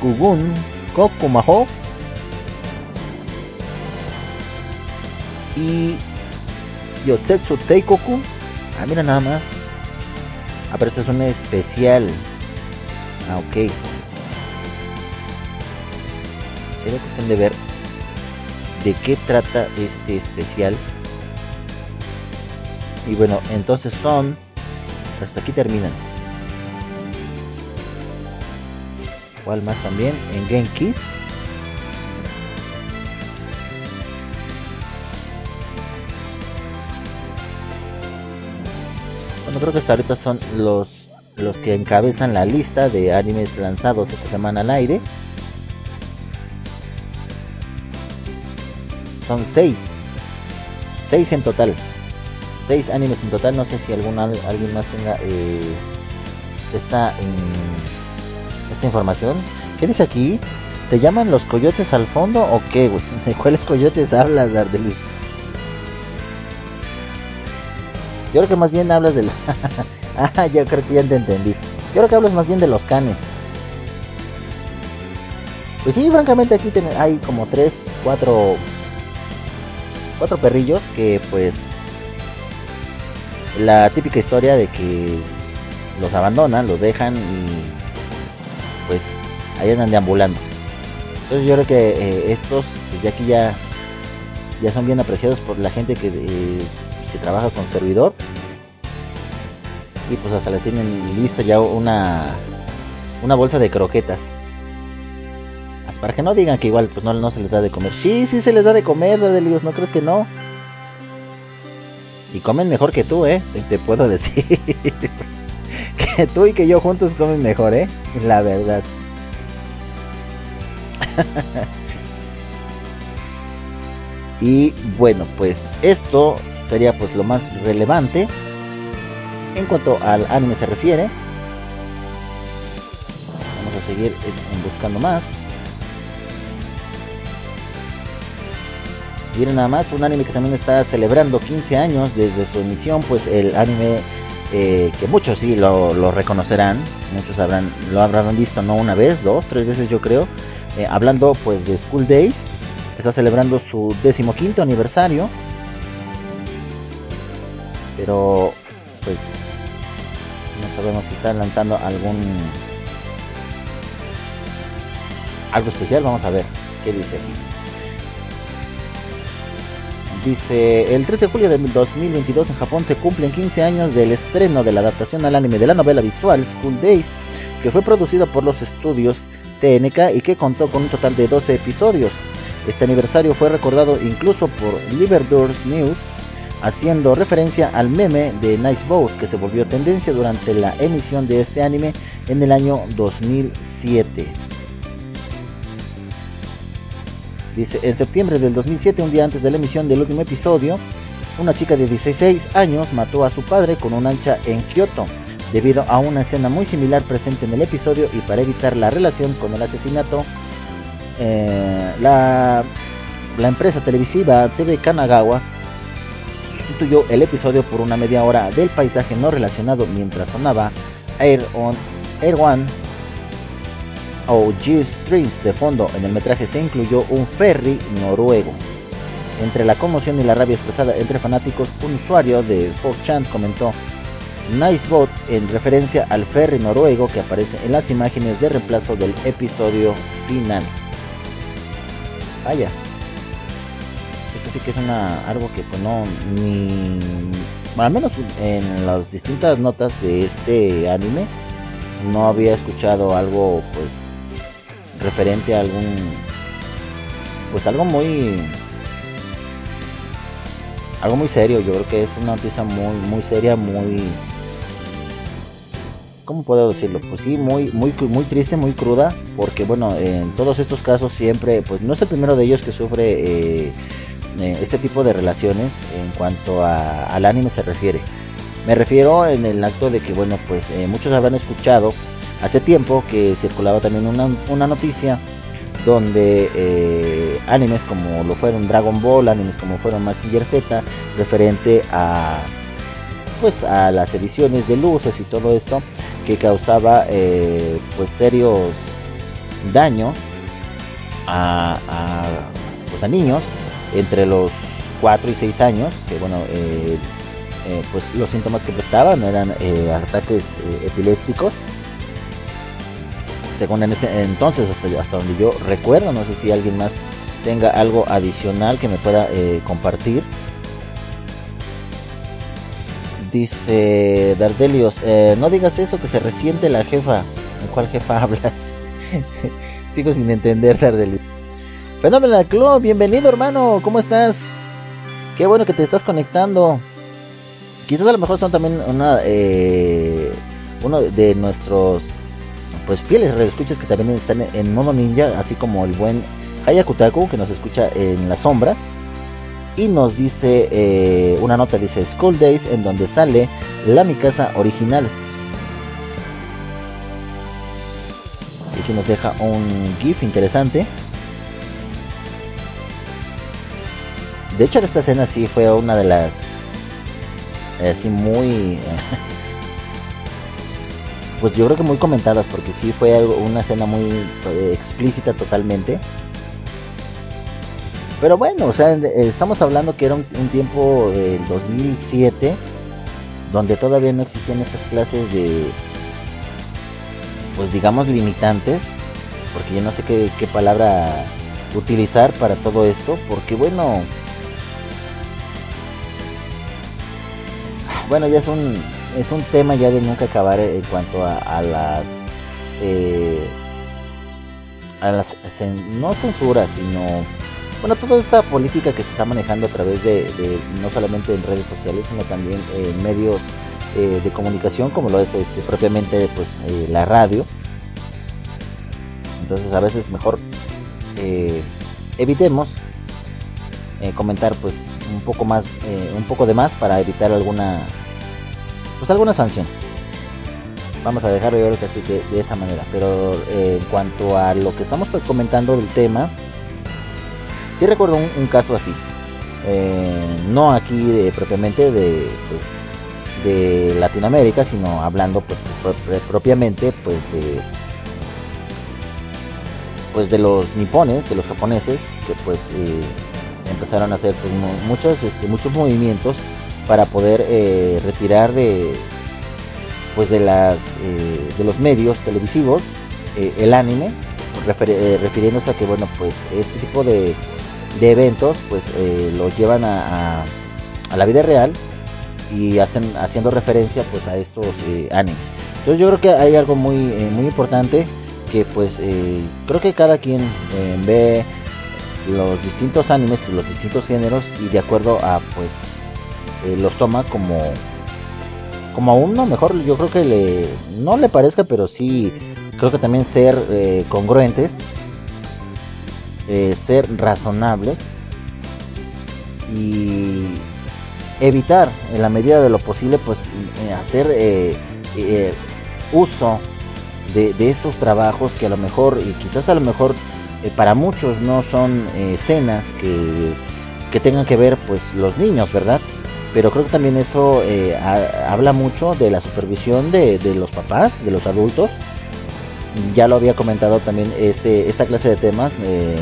Kugun Kokumaho y Yotsetsu Teikoku. Ah, mira nada más. Ah, pero este es un especial. Ah, ok. Sería cuestión de ver de qué trata este especial. Y bueno, entonces son. Hasta aquí terminan. ¿Cuál más también? En Genkiss. Bueno, creo que hasta ahorita son los, los que encabezan la lista de animes lanzados esta semana al aire. Son seis. Seis en total. Seis animes en total. No sé si algún, al- alguien más tenga eh, esta, mm, esta información. ¿Qué dice aquí? ¿Te llaman los coyotes al fondo o qué, güey? ¿De cuáles coyotes hablas, Dardelis? Yo creo que más bien hablas de ah, yo creo que ya te entendí. Yo creo que hablas más bien de los canes. Pues sí, francamente aquí hay como tres, cuatro, cuatro perrillos que pues la típica historia de que los abandonan, los dejan y pues ahí andan deambulando. Entonces yo creo que eh, estos, pues ya aquí ya, ya son bien apreciados por la gente que, eh, que trabaja con servidor. Y pues hasta les tienen lista ya una, una bolsa de croquetas. Para que no digan que igual pues no, no se les da de comer. Sí, sí se les da de comer, Dios, ¿no crees que no? Y comen mejor que tú, ¿eh? Te puedo decir. Que tú y que yo juntos comen mejor, ¿eh? La verdad. y bueno, pues esto sería pues lo más relevante en cuanto al anime se refiere. Vamos a seguir buscando más. Miren nada más, un anime que también está celebrando 15 años desde su emisión, pues el anime eh, que muchos sí lo, reconocerán, muchos habrán, lo habrán visto no una vez, dos, tres veces yo creo, eh, hablando pues de School Days, está celebrando su decimoquinto aniversario, pero pues no sabemos si están lanzando algún algo especial, vamos a ver qué dice aquí. Dice, el 3 de julio de 2022 en Japón se cumplen 15 años del estreno de la adaptación al anime de la novela visual School Days, que fue producido por los estudios TNK y que contó con un total de 12 episodios. Este aniversario fue recordado incluso por Liberdoors News, haciendo referencia al meme de Nice Boat que se volvió tendencia durante la emisión de este anime en el año 2007. Dice, en septiembre del 2007, un día antes de la emisión del último episodio, una chica de 16 años mató a su padre con un ancha en Kioto, debido a una escena muy similar presente en el episodio y para evitar la relación con el asesinato, eh, la, la empresa televisiva TV Kanagawa sustituyó el episodio por una media hora del paisaje no relacionado mientras sonaba Air, on, Air One o G-Strings de fondo. En el metraje se incluyó un ferry noruego. Entre la conmoción y la rabia expresada entre fanáticos, un usuario de 4chan comentó Nice Boat en referencia al ferry noruego que aparece en las imágenes de reemplazo del episodio final. Vaya. Esto sí que es una algo que pues, no ni al menos en las distintas notas de este anime no había escuchado algo pues referente a algún pues algo muy algo muy serio. Yo creo que es una noticia muy muy seria muy cómo puedo decirlo pues sí muy muy muy triste muy cruda porque bueno en todos estos casos siempre pues no es el primero de ellos que sufre eh, eh, este tipo de relaciones en cuanto al anime se refiere. Me refiero en el acto de que bueno pues eh, muchos habrán escuchado hace tiempo que circulaba también una, noticia donde eh, animes como lo fueron Dragon Ball, animes como fueron Massinger Z, referente a pues a las ediciones de luces y todo esto que causaba eh, pues serios daños a, pues a niños entre los 4 y 6 años que bueno eh, pues los síntomas que prestaban eran ataques epilépticos según en ese entonces, hasta, hasta donde yo recuerdo, no sé si alguien más tenga algo adicional que me pueda eh, compartir. Dice Dardelios, eh, no digas eso que se resiente la jefa. ¿En cuál jefa hablas? Sigo sin entender, Dardelios. Fenomenal Club, bienvenido hermano, ¿cómo estás? Qué bueno que te estás conectando. Quizás a lo mejor son también una, eh, uno de nuestros pues fieles escuchas que también están en modo ninja, así como el buen Hayakutaku que nos escucha en las sombras. Y nos dice eh, una nota, dice School Days, en donde sale la mi casa original. aquí nos deja un GIF interesante. De hecho, esta escena sí fue una de las. Así muy. Pues yo creo que muy comentadas, porque sí fue algo- una escena muy eh, explícita totalmente. Pero bueno, o sea, eh, estamos hablando que era un, tiempo del 2007, donde todavía no existían estas clases de, pues digamos, limitantes, porque yo no sé qué palabra utilizar para todo esto, porque bueno, bueno, ya es un, es un tema ya de nunca acabar en cuanto a, las, eh, a las, no censuras, sino bueno, toda esta política que se está manejando a través de, no solamente en redes sociales, sino también en medios eh, de comunicación, como lo es este, propiamente pues, eh, la radio. Entonces a veces mejor eh, evitemos comentar pues un poco más, un poco de más para evitar alguna, pues alguna sanción. Vamos a dejarlo yo creo que así de, de esa manera. Pero eh, en cuanto a lo que estamos pues, comentando del tema, sí recuerdo un, caso así. Eh, no aquí de, propiamente de, pues, de Latinoamérica, sino hablando pues pro- pro- propiamente pues de pues de los nipones, de los japoneses, que pues eh, empezaron a hacer pues, mu- muchos, este, muchos movimientos para poder eh, retirar de pues de las eh, de los medios televisivos eh, el anime refer- eh, refiriéndose a que bueno pues este tipo de, de eventos pues lo llevan a, a- a la vida real y hacen haciendo referencia pues a estos animes. Entonces yo creo que hay algo muy muy importante que pues creo que cada quien ve los distintos animes los distintos géneros y de acuerdo a pues eh, los toma como como a uno mejor yo creo que le no le parezca pero sí creo que también ser eh, congruentes eh, ser razonables y evitar en la medida de lo posible pues hacer uso de, de estos trabajos que a lo mejor y quizás a lo mejor para muchos no son escenas que, que tengan que ver pues los niños verdad pero creo que también eso eh, ha- habla mucho de la supervisión de, los papás de los adultos. Ya lo había comentado también este esta clase de temas eh,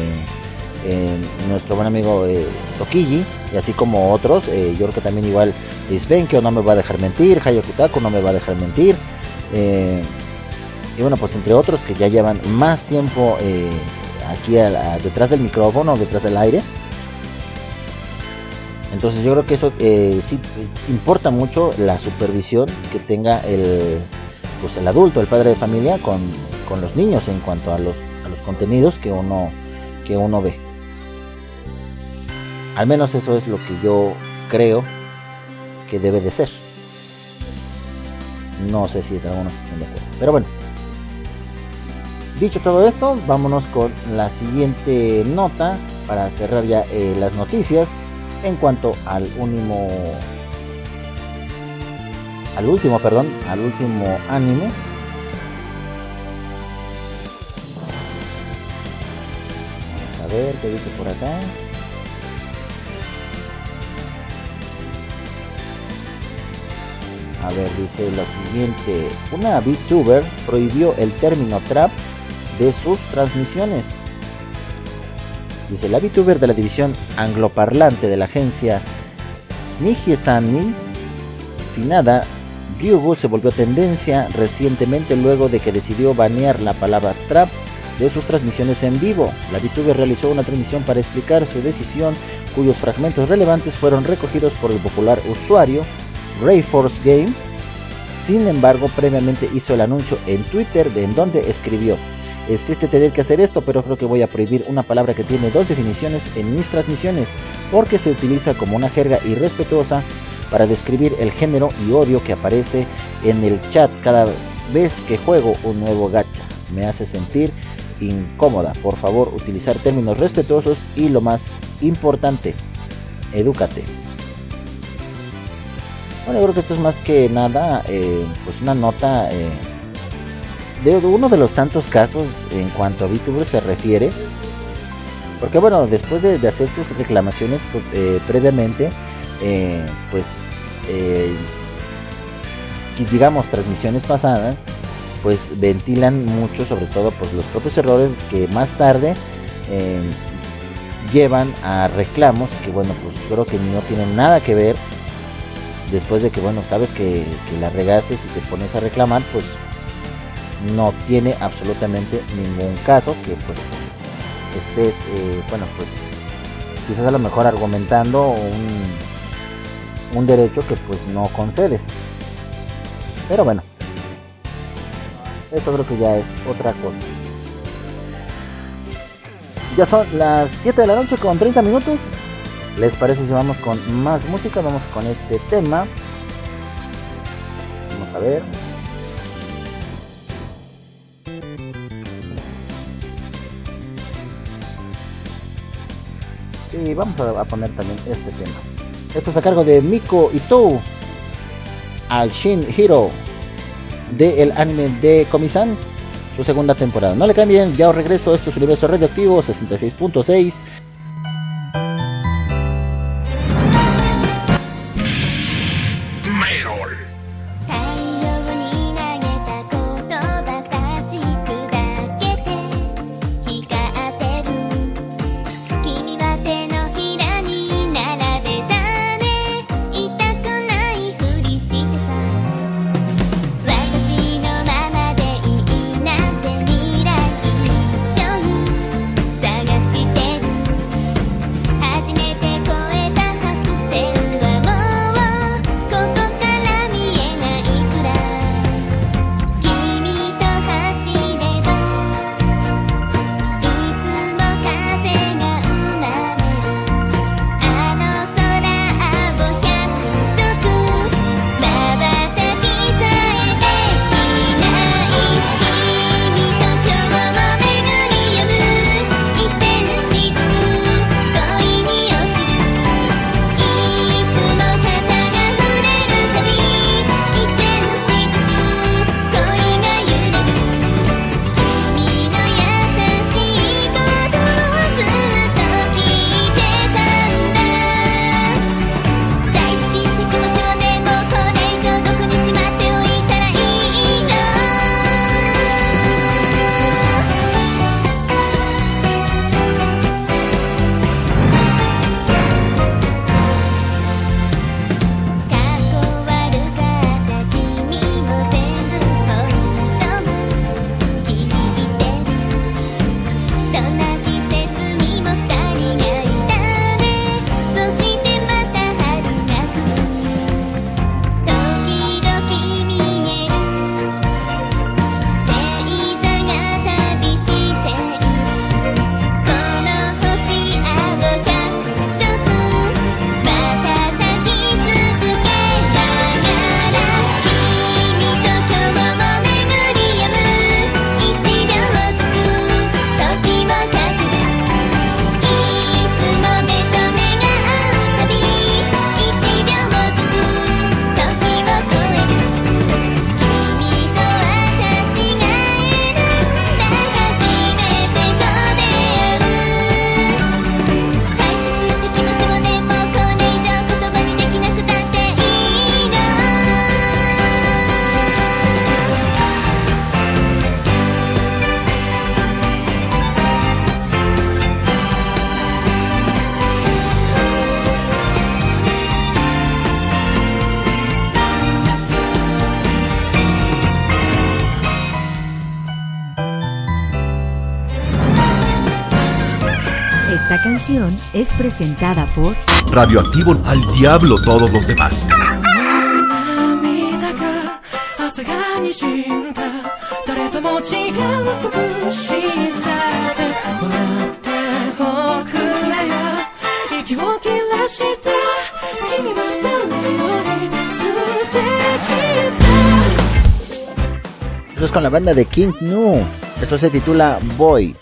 nuestro buen amigo eh, Tokiji y así como otros eh, yo creo que también igual Isbenkyo no me va a dejar mentir Hayakutaku no me va a dejar mentir y bueno pues entre otros que ya llevan más tiempo aquí a detrás del micrófono detrás del aire entonces yo creo que eso eh, sí importa mucho la supervisión que tenga el pues el adulto, el padre de familia con, con los niños en cuanto a los, a los contenidos que uno que uno ve. Al menos eso es lo que yo creo que debe de ser. No sé si algunos están de acuerdo. Pero bueno. Dicho todo esto, vámonos con la siguiente nota para cerrar ya eh, las noticias en cuanto al último al último, perdón, al último anime. Vamos a ver qué dice por acá. A ver, dice lo siguiente. Una VTuber prohibió el término trap de sus transmisiones. Dice, la VTuber de la división angloparlante de la agencia Nijiesani, finada Ryugu se volvió tendencia recientemente luego de que decidió banear la palabra trap de sus transmisiones en vivo. La VTuber realizó una transmisión para explicar su decisión, cuyos fragmentos relevantes fueron recogidos por el popular usuario Rayforce Game. Sin embargo, previamente hizo el anuncio en Twitter de en donde escribió: Es triste tener que hacer esto, pero creo que voy a prohibir una palabra que tiene dos definiciones en mis transmisiones, porque se utiliza como una jerga irrespetuosa para describir el género y odio que aparece en el chat cada vez que juego un nuevo gacha. Me hace sentir incómoda. Por favor, utilizar términos respetuosos y lo más importante, edúcate. Bueno, yo creo que esto es más que nada, eh, pues una nota, eh, de uno de los tantos casos en cuanto a VTuber se refiere. Porque bueno, después de, hacer sus reclamaciones pues, eh, previamente, eh, pues eh, digamos transmisiones pasadas, pues ventilan mucho, sobre todo pues, los propios errores que más tarde llevan a reclamos que bueno, pues creo que no tienen nada que ver. Después de que bueno, sabes que, la regaste y te pones a reclamar, pues no tiene absolutamente ningún caso que pues estés, eh, bueno pues quizás a lo mejor argumentando un, un derecho que pues no concedes. Pero bueno, esto creo que ya es otra cosa. Ya son las 7 de la noche con 30 minutos. ¿Les parece si vamos con más música? Vamos con este tema. Vamos a ver. y vamos a, poner también este tema. Esto es a cargo de Miko Ito al Shin Hiro del de anime de Komisan, su segunda temporada. No le cambien, ya os regreso, esto es Universo Radioactivo 66.6 es presentada por Radioactivo al diablo todos los demás. Esto es con la banda de King Nu. Esto se titula Boy.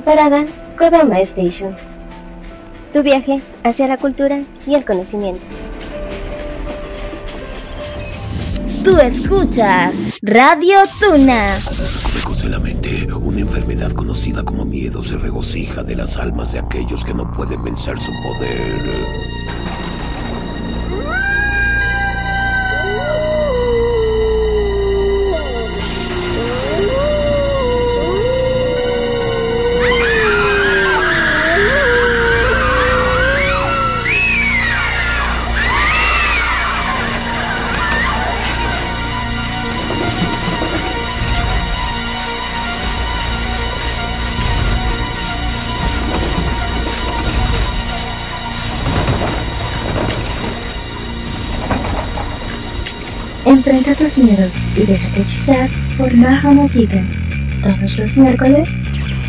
Próxima parada, Kodama Station. Tu viaje hacia la cultura y el conocimiento. Tú escuchas Radio Tuna. Lejos de la mente, una enfermedad conocida como miedo se regocija de las almas de aquellos que no pueden vencer su poder. Tus miedos y déjate hechizar por Maha Mojiken. Todos los miércoles,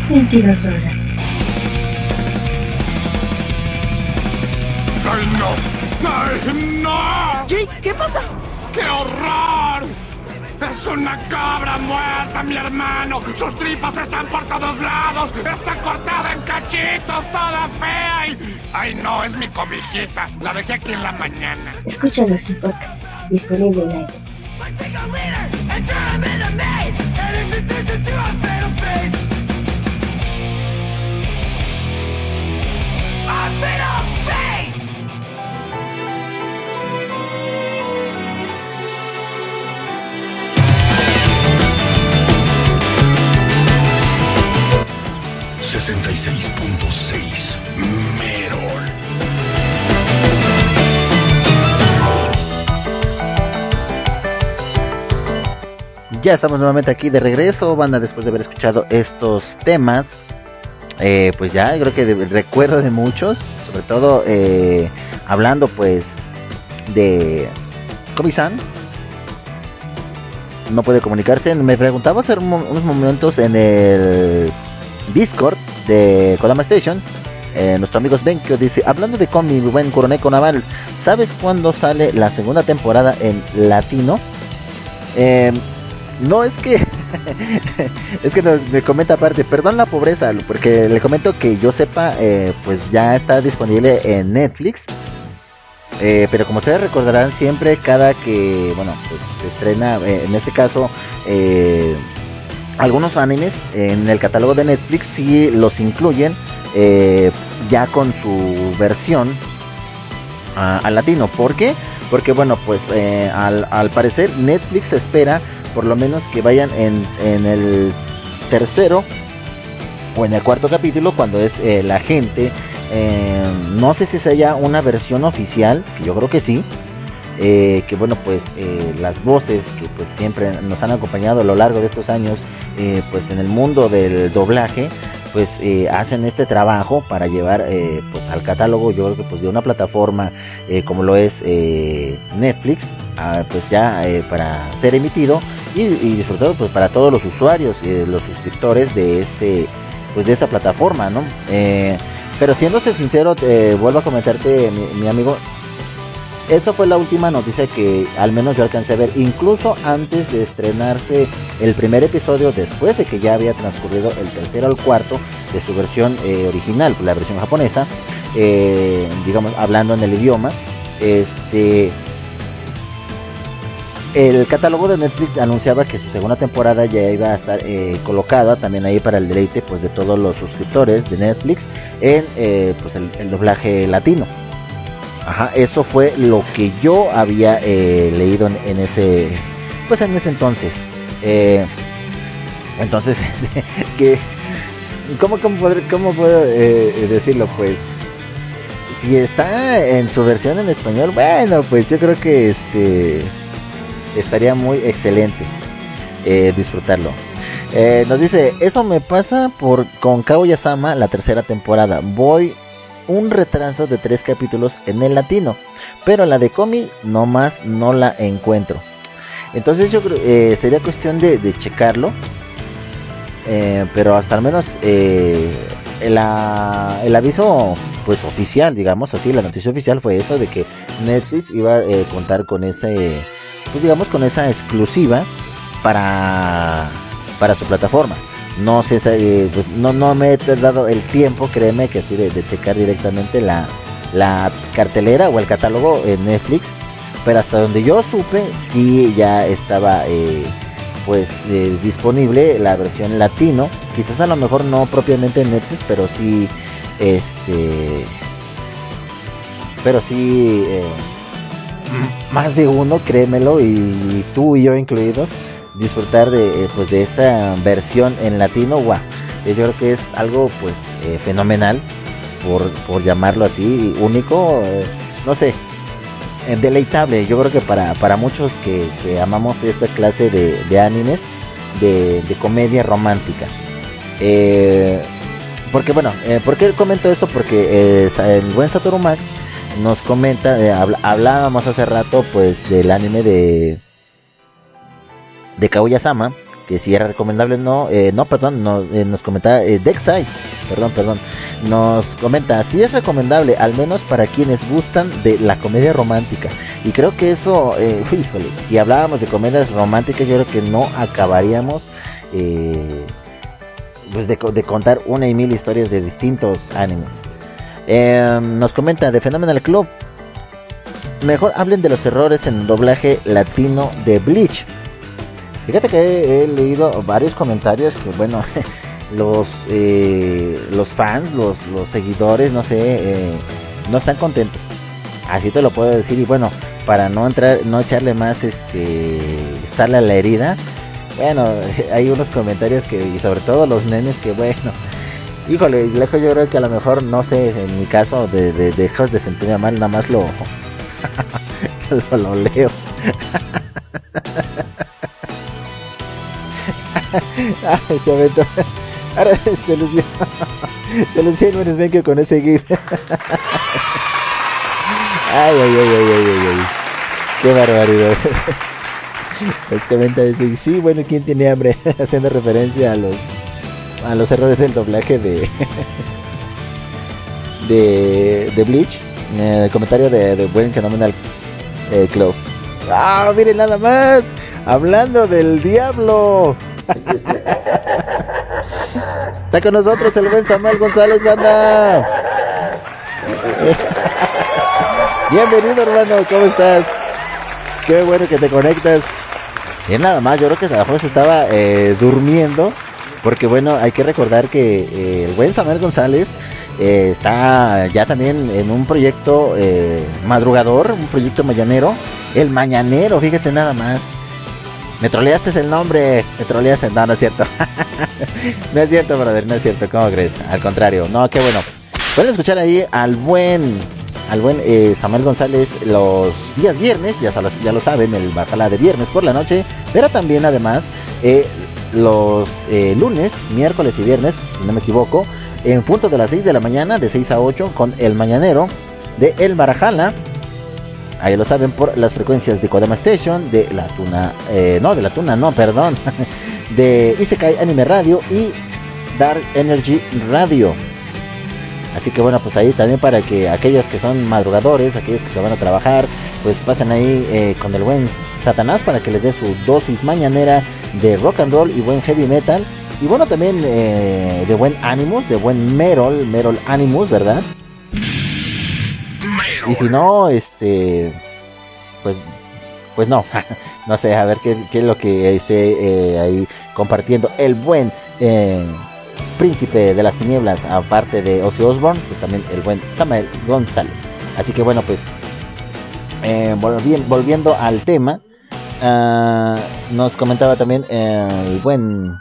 22 horas. ¡Ay, no! ¡Ay, no! Jay, ¿qué pasa? ¡Qué horror! ¡Es una cabra muerta, mi hermano! ¡Sus tripas están por todos lados! ¡Está cortada en cachitos, toda fea! Y... ¡Ay, no! Es mi cobijita. La dejé aquí en la mañana. Escucha nuestro podcast, disponible en Ya estamos nuevamente aquí de regreso, banda, después de haber escuchado estos temas. Eh, pues ya, creo que de- recuerdo de muchos, sobre todo eh, hablando pues de Komi-san. No puede comunicarse. Me preguntaba hace unos momentos en el Discord de Kodama Station. eh, nuestro amigo Benkyo dice, hablando de Komi, buen Kuroneko Naval, ¿sabes cuándo sale la segunda temporada en latino? Eh, no, es que. es que me comenta aparte, perdón la pobreza, porque le comento que yo sepa, eh, pues ya está disponible en Netflix. Eh, pero como ustedes recordarán, siempre cada que, bueno, pues se estrena, eh, en este caso, algunos animes en el catálogo de Netflix sí los incluyen ya con su versión a- al latino. ¿Por qué? Porque bueno, pues al, al parecer Netflix espera por lo menos que vayan en, en el tercero o en el cuarto capítulo cuando es eh, la gente. eh, no sé si sea una versión oficial, que yo creo que sí. eh, que bueno pues las voces que pues siempre nos han acompañado a lo largo de estos años pues en el mundo del doblaje pues hacen este trabajo para llevar pues al catálogo yo creo que pues de una plataforma como lo es Netflix ah, pues ya para ser emitido y, y disfrutado pues para todos los usuarios eh, los suscriptores de este pues de esta plataforma no Eh, pero siéndose sincero eh, vuelvo a comentarte mi, mi amigo esa fue la última noticia que al menos yo alcancé a ver, incluso antes de estrenarse el primer episodio, después de que ya había transcurrido el tercero al cuarto de su versión eh, original, la versión japonesa, eh, digamos, hablando en el idioma. Este. El catálogo de Netflix anunciaba que su segunda temporada ya iba a estar eh, colocada también ahí para el deleite pues de todos los suscriptores de Netflix en eh, pues el- doblaje latino. Ajá, eso fue lo que yo había eh, leído en, ese, pues en ese entonces. Entonces, que, ¿cómo, cómo, poder- cómo puedo decirlo? Pues, si está en su versión en español, bueno, pues yo creo que este estaría muy excelente eh, disfrutarlo. Eh, nos dice, eso me pasa por con Kaguya-sama la tercera temporada. Voy un retraso de tres capítulos en el latino, pero la de Komi nomás no la encuentro. Entonces yo creo eh, sería cuestión de, checarlo, eh, pero hasta al menos el, aviso pues oficial, digamos así, la noticia oficial fue eso de que Netflix iba a contar con ese, pues digamos con esa exclusiva para para su plataforma. no sé, eh, pues no, no me he dado el tiempo, créeme que así de, checar directamente la, la cartelera o el catálogo en Netflix. Pero hasta donde yo supe, sí ya estaba eh, pues eh, disponible la versión latino. Quizás a lo mejor no propiamente en Netflix, pero sí este pero sí más de uno, créemelo, y tú y yo incluidos, disfrutar de, eh, pues, de esta versión en latino, guau. Yo creo que es algo pues eh, fenomenal, por, por llamarlo así, único, eh, no sé, deleitable. Yo creo que para, para muchos que, que amamos esta clase de, animes, de, comedia romántica. Porque bueno, eh, ¿por qué comento esto? Porque eh, el buen Satoru Max nos comenta, eh, hablábamos hace rato pues del anime de de Kaguya-sama, que si era recomendable no, eh, no, perdón, eh, nos comentaba Dexai, perdón, perdón, nos comenta, si es recomendable, al menos para quienes gustan de la comedia romántica. Y creo que eso, híjole, si hablábamos de comedias románticas, yo creo que no acabaríamos pues de contar una y mil historias de distintos animes. Eh, nos comenta de Phenomenal Club. Mejor hablen de los errores en el doblaje latino de Bleach. Fíjate que he, leído varios comentarios que, bueno, los, eh, los fans, los, los seguidores, no sé, eh, no están contentos. Así te lo puedo decir. Y bueno, para no entrar, no echarle más este sal a la herida. Bueno, hay unos comentarios que, y sobre todo los memes que, bueno, híjole, lejos yo creo que a lo mejor, no sé, en mi caso, de, de, dejas de sentirme mal, nada más lo, lo, lo leo. Ay, se aventó. Ahora se dio. Se dio el buen Svenke con ese gif. Ay, ay, ay, ay, ay, ay. Qué barbaridad. Les comenta dice, sí, bueno, ¿quién tiene hambre? Haciendo referencia a los a los errores del doblaje de de, de Bleach. Eh, el comentario de, de buen Phenomenal eh, Club. Ah, miren nada más. Hablando del diablo. Está con nosotros el buen Samuel González, banda. Bienvenido, hermano. ¿Cómo estás? Qué bueno que te conectas. Y nada más, yo creo que a lo mejor se estaba eh, durmiendo. Porque bueno, hay que recordar que eh, el buen Samuel González eh, está ya también en un proyecto eh, madrugador, un proyecto mañanero. El mañanero, fíjate nada más. Me troleaste el nombre. Me troleaste. No, no es cierto. no es cierto, brother. No es cierto. ¿Cómo crees? Al contrario. No, qué bueno. Pueden escuchar ahí al buen. Al buen eh, Samuel González los días viernes, ya, ya lo saben, el Bajala de viernes por la noche, pero también además los eh, lunes, miércoles y viernes, si no me equivoco, en punto de las 6 de la mañana, de 6 a 8, con el Mañanero de El Barajala. Ahí lo saben por las frecuencias de Kodama Station, de la Tuna, eh, no, de la Tuna, no, perdón, de Isekai Anime Radio y Dark Energy Radio. Así que bueno, pues ahí también para que aquellos que son madrugadores, aquellos que se van a trabajar, pues pasen ahí eh, con el buen Satanás para que les dé su dosis mañanera de rock and roll y buen heavy metal. Y bueno, también eh, de buen Animus, de buen Merol, Merol Animus, ¿verdad? Y si no, este, pues, pues no, no sé, a ver qué, qué es lo que esté eh, ahí compartiendo el buen eh, príncipe de las tinieblas, aparte de Ozzy Osbourne, pues también el buen Samuel González. Así que bueno, pues, volvi- volviendo al tema, ah, nos comentaba también el buen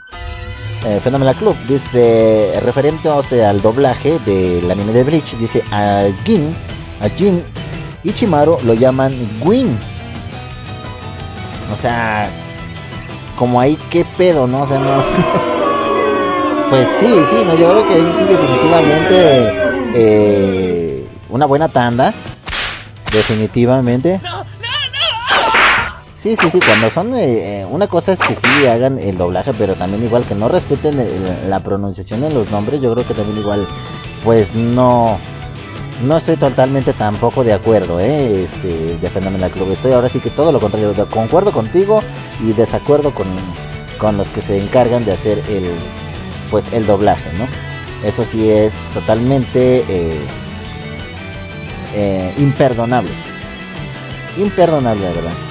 eh, Phenomenal Club, dice, referente al doblaje del anime de Bleach, dice a Gin, a Jin Ichimaru lo llaman Gwyn. O sea, como ahí qué pedo, ¿no? O sea, no. pues sí, sí, no, yo creo que ahí sí definitivamente eh, una buena tanda. Definitivamente. Sí, sí, sí, cuando son... eh, eh, una cosa es que sí hagan el doblaje, pero también igual que no respeten el- la pronunciación en los nombres, yo creo que también igual, pues no... No estoy totalmente tampoco de acuerdo, ¿eh? Este, de Phenomenal Club. Estoy ahora sí que todo lo contrario. Concuerdo contigo y desacuerdo con, con los que se encargan de hacer el, pues el doblaje, ¿no? Eso sí es totalmente eh, eh, imperdonable. Imperdonable, la verdad.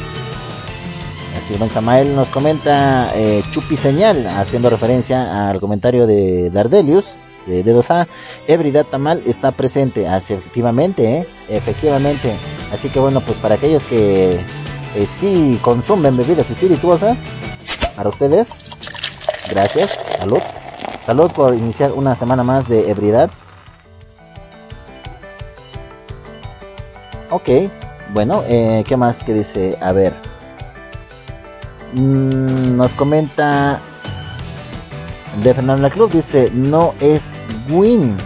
Aquí Don Samael nos comenta eh, Chupi Señal, haciendo referencia al comentario de Dardelius, de D2A. Ebridad Tamal está presente, así efectivamente, ¿eh? efectivamente. Así que bueno, pues para aquellos que eh, sí consumen bebidas espirituosas, para ustedes, gracias, salud. Salud por iniciar una semana más de ebriedad. Ok, bueno, eh, ¿qué más que dice? A ver. Mm, nos comenta de Fernando Club, dice, no es Win,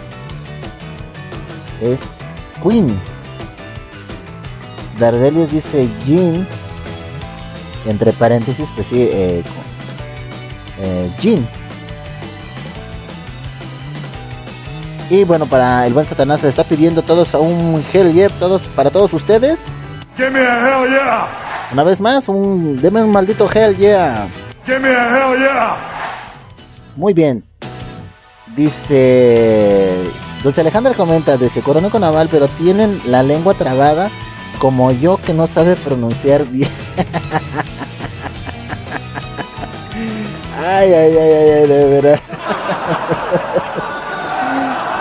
es Queen. Dardelius dice Jean, entre paréntesis, pues sí, eh, eh, Jean. Y bueno, para el buen Satanás se está pidiendo todos a un Hell Yeah, todos, para todos ustedes. Give me a hell yeah. Una vez más, un, deme un maldito Hell Yeah. Give me a hell yeah. Muy bien. Dice. Dulce Alejandra comenta: de se coronó con Aval, pero tienen la lengua trabada como yo que no sabe pronunciar bien. ay, ay, ay, ay, ay, de verdad.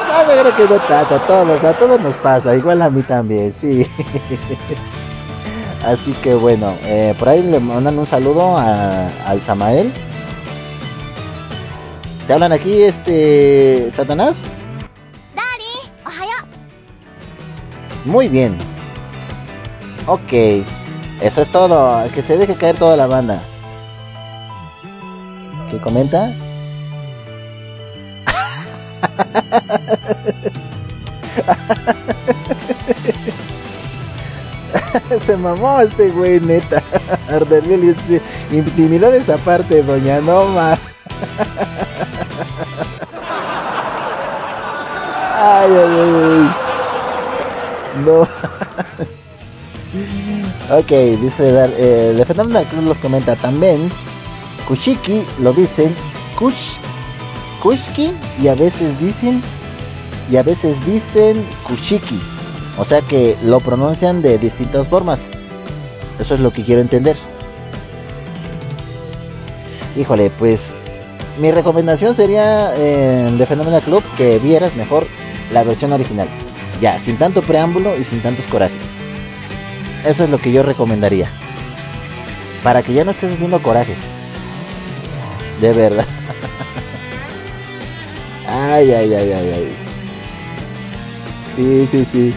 no, yo creo que no tanto, a todos, a todos nos pasa, igual a mí también, sí. Así que bueno, eh, por ahí le mandan un saludo a, al Samael. ¿Te hablan aquí, este, Satanás? Muy bien. Ok. Eso es todo. Que se deje caer toda la banda. ¿Qué comenta? Se mamó este güey, neta. Ardeliel dice, intimidad esa parte, doña Noma. Ay, ay, ay. No. ok, dice Dar, eh, de los comenta también. Kushiki lo dicen Kush, Kushki y a veces dicen y a veces dicen Kushiki. O sea que lo pronuncian de distintas formas. Eso es lo que quiero entender. Híjole, pues mi recomendación sería eh, de Fenómeno Club que vieras mejor la versión original. Ya, sin tanto preámbulo y sin tantos corajes. Eso es lo que yo recomendaría. Para que ya no estés haciendo corajes. De verdad. Ay, ay, ay, ay, ay. Sí, sí, sí.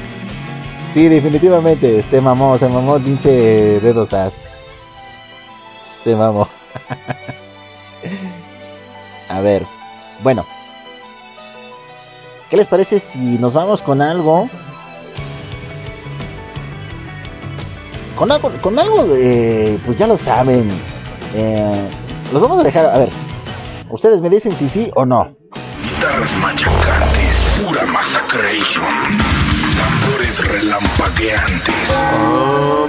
Sí, definitivamente. Se mamó, se mamó pinche dedos as. Se mamó. A ver. Bueno. ¿Qué les parece si nos vamos con algo? Con algo, con algo de. Pues ya lo saben. Eh, los vamos a dejar. A ver. Ustedes me dicen si sí o no. Guitarras machacantes, pura. Tambores relampagueantes.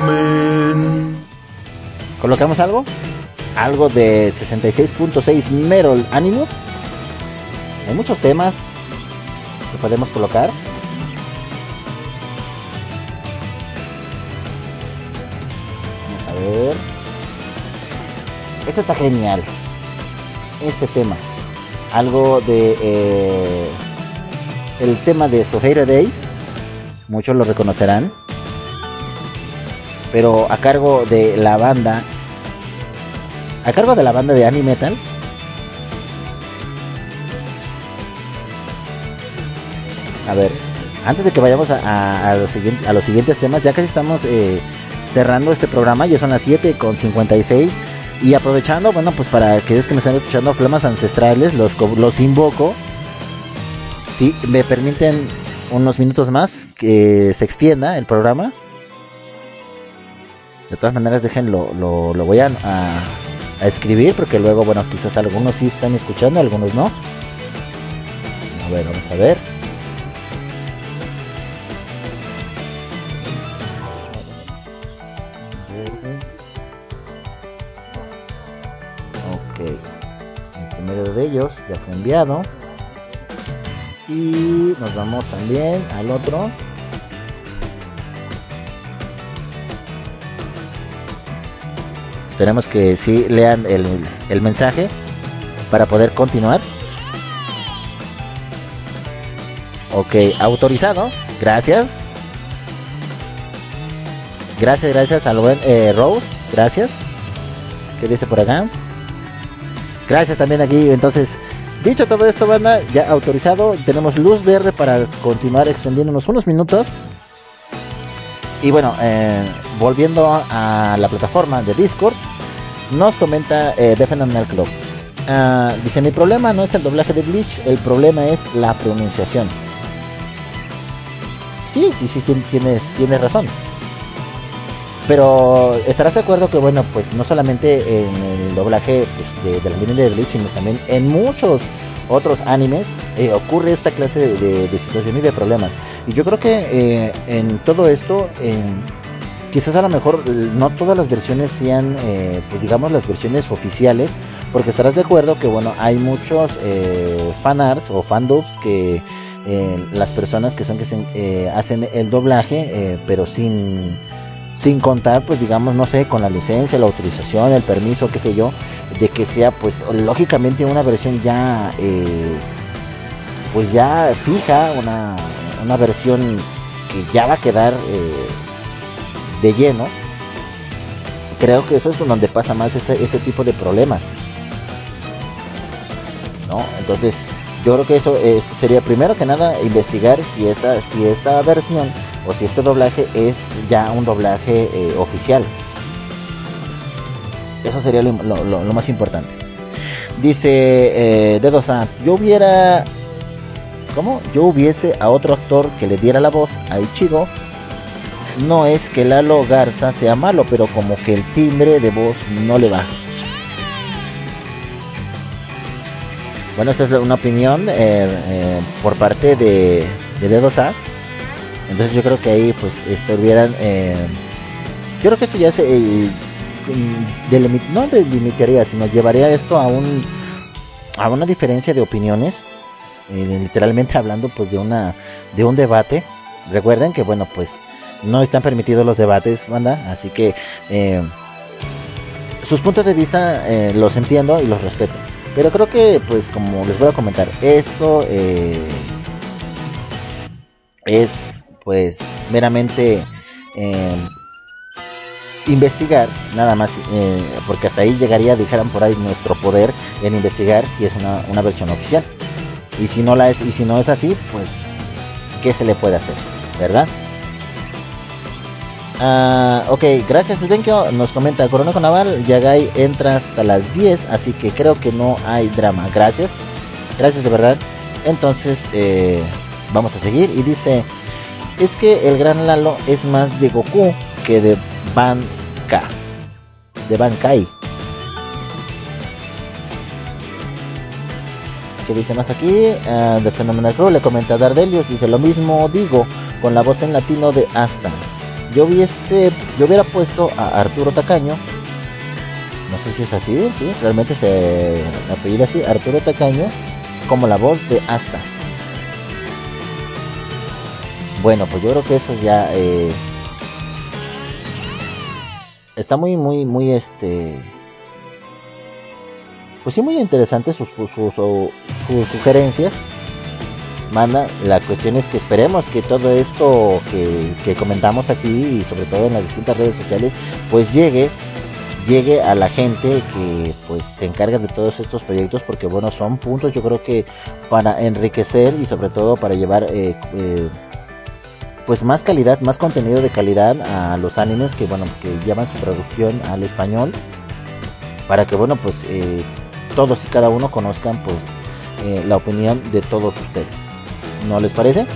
Amén. ¿Colocamos algo? Algo de 66.6 Merol Animus. Hay muchos temas que podemos colocar. Vamos a ver. Este está genial. Este tema. Algo de... eh, el tema de Soheira Days. Muchos lo reconocerán. Pero a cargo de la banda. A cargo de la banda de Anime Metal. A ver, antes de que vayamos a, los, siguientes temas, ya casi estamos eh, cerrando este programa, ya son las 7 con 56. Y aprovechando, bueno, pues para aquellos que me están escuchando, flamas ancestrales, los, los invoco. Si me permiten unos minutos más que se extienda el programa. De todas maneras, déjenlo, lo, voy a, a- a escribir porque luego, bueno, quizás algunos sí están escuchando, algunos no. A ver, vamos a ver. Ok. El primero de ellos ya fue enviado. Y nos vamos también al otro. Esperemos que sí lean el, el mensaje para poder continuar. Ok, autorizado. Gracias. Gracias, gracias al buen eh, Rose. Gracias. ¿Qué dice por acá? Gracias también aquí. Entonces, dicho todo esto, banda, ya autorizado. Tenemos luz verde para continuar extendiéndonos unos minutos. Y bueno, eh, volviendo a la plataforma de Discord, nos comenta eh, The Club. Ah, dice, mi problema no es el doblaje de Bleach, el problema es la pronunciación. Sí, sí, sí, tien- tienes, tienes razón. Pero estarás de acuerdo que, bueno, pues no solamente en el doblaje pues, de, de la línea de Bleach, sino también en muchos otros animes eh, ocurre esta clase de, de, situaciones y de problemas. Y yo creo que eh, en todo esto, en- quizás a lo mejor eh, no todas las versiones sean, eh, pues digamos, las versiones oficiales, porque estarás de acuerdo que, bueno, hay muchos eh, fanarts o fandubs que eh, las personas que son que se, eh, hacen el doblaje, eh, pero sin sin contar, pues digamos, no sé, con la licencia, la autorización, el permiso, qué sé yo, de que sea, pues lógicamente una versión ya, eh, pues ya fija, una, una versión que ya va a quedar eh, de lleno. Creo que eso es donde pasa más ese, ese tipo de problemas. ¿No? Entonces, yo creo que eso eh, sería primero que nada investigar si esta, si esta versión o si este doblaje es ya un doblaje eh, oficial. Eso sería lo, más importante. Dice eh, Dedos A, yo hubiera... ¿Cómo? Yo hubiese a otro actor que le diera la voz a Ichigo. No es que Lalo Garza sea malo, pero como que el timbre de voz no le va. Bueno, esta es una opinión eh, eh, por parte de, de Dedos A. Entonces yo creo que ahí pues estuvieran... eh, yo creo que esto ya se... eh, mm, no delimitaría, sino llevaría esto a un... A una diferencia de opiniones. eh, literalmente hablando pues de una... De un debate. Recuerden que bueno pues no están permitidos los debates, banda. Así que... eh, sus puntos de vista eh, los entiendo y los respeto. Pero creo que, pues, como les voy a comentar, eso eh, es, pues, meramente eh, investigar, nada más, eh, porque hasta ahí llegaría, dijeran por ahí, nuestro poder en investigar si es una, una versión oficial. Y si no la es, y si no es así, pues, ¿qué se le puede hacer? ¿Verdad? Ah, ok, gracias Svenkio. Nos comenta Coroneco Naval. Yagai entra hasta las 10, así que creo que no hay drama. Gracias, gracias de verdad. Entonces, eh, vamos a seguir. Y dice: Es que el gran Lalo es más de Goku que de Banka. De Bankai. ¿Qué dice más aquí? Ah, de Phenomenal Crew le comenta a Dardelius. Dice: Lo mismo digo con la voz en latino de Asta. Yo hubiese, yo hubiera puesto a Arturo Tacaño. No sé si es así, sí, realmente se apellida así, Arturo Tacaño, como la voz de Asta. Bueno, pues yo creo que eso ya eh, está muy, muy, muy este, pues sí, muy interesante sus, sugerencias manda. La cuestión es que esperemos que todo esto que, que comentamos aquí y sobre todo en las distintas redes sociales, pues llegue, llegue a la gente que pues se encarga de todos estos proyectos, porque bueno, son puntos yo creo que para enriquecer y sobre todo para llevar eh, eh, pues más calidad, más contenido de calidad a los animes que bueno, que llevan su producción al español, para que bueno, pues eh, todos y cada uno conozcan pues eh, la opinión de todos ustedes. ¿No les parece?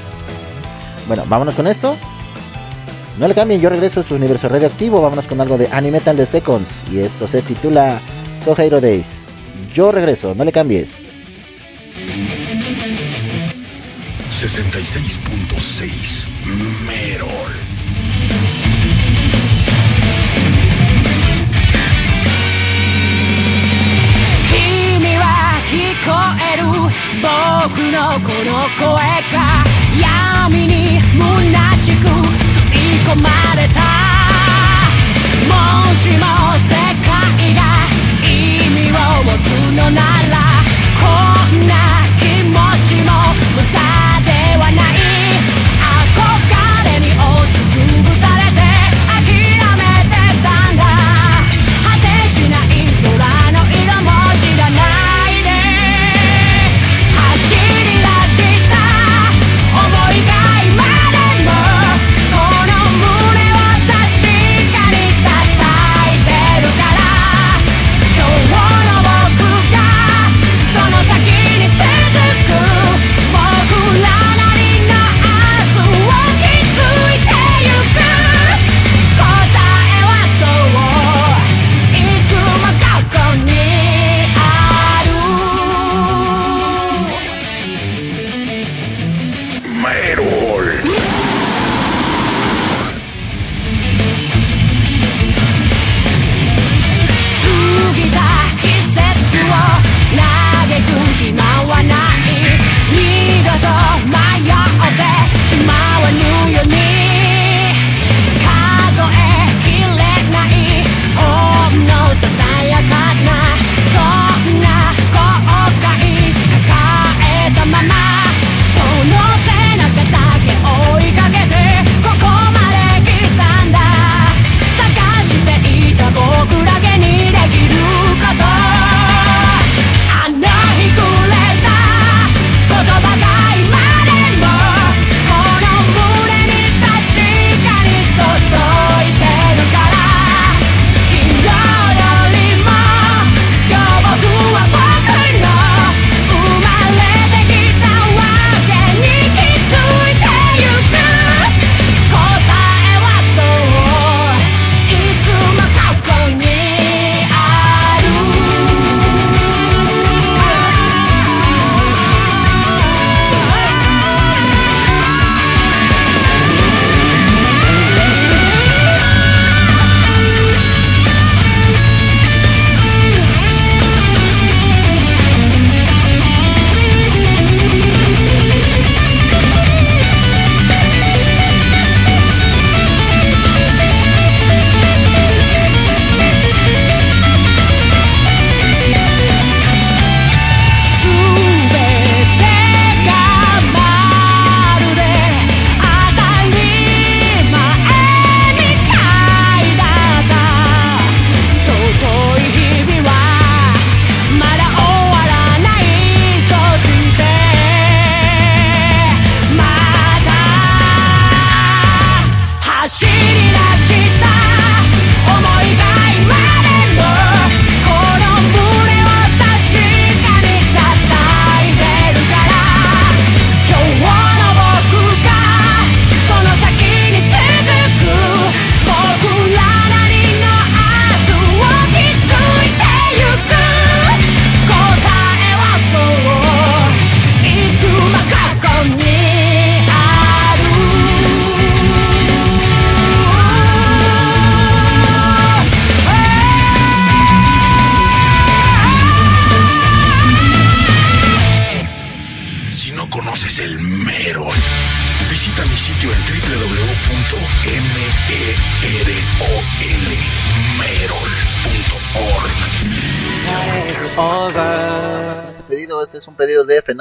Bueno, vámonos con esto. No le cambien, yo regreso a su universo radioactivo. Vámonos con algo de Animetal de Seconds. Y esto se titula So Hero Days. Yo regreso, no le cambies. 66.6 Merol. 僕のこの声が闇に虚しく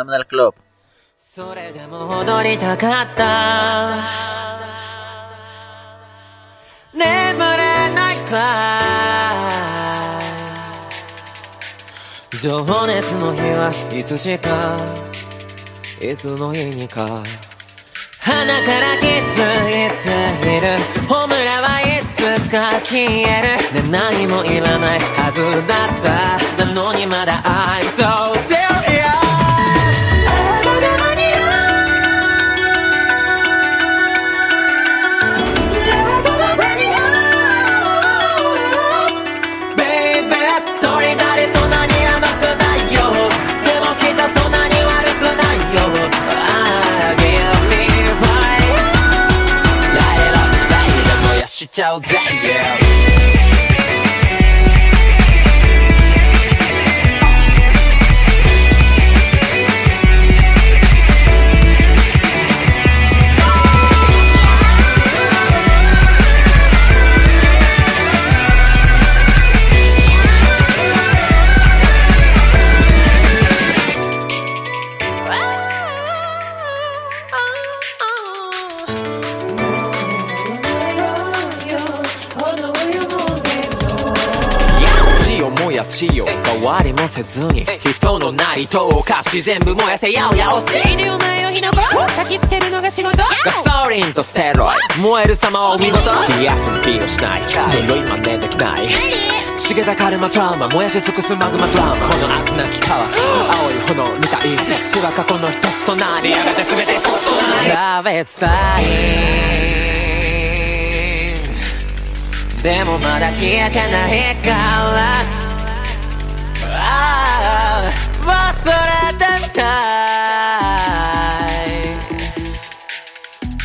Phenomenal Club. それでも踊りたかった眠れないくらい情熱の日はいつしかいつの日し全部燃やせやおやおし死ぬ前を火の粉。焚きつけるのが仕事。ガソリンとステロイ燃える様はお見事。冷やす気をしない。呪い真似できない茂田カルマトラウマ燃やし尽くすマグマドラマ。この悪なき川。青い炎みたい死は過去の一つとなりやがて全て。差別タイムでもまだ消えてないから。ああ。忘れてみたい。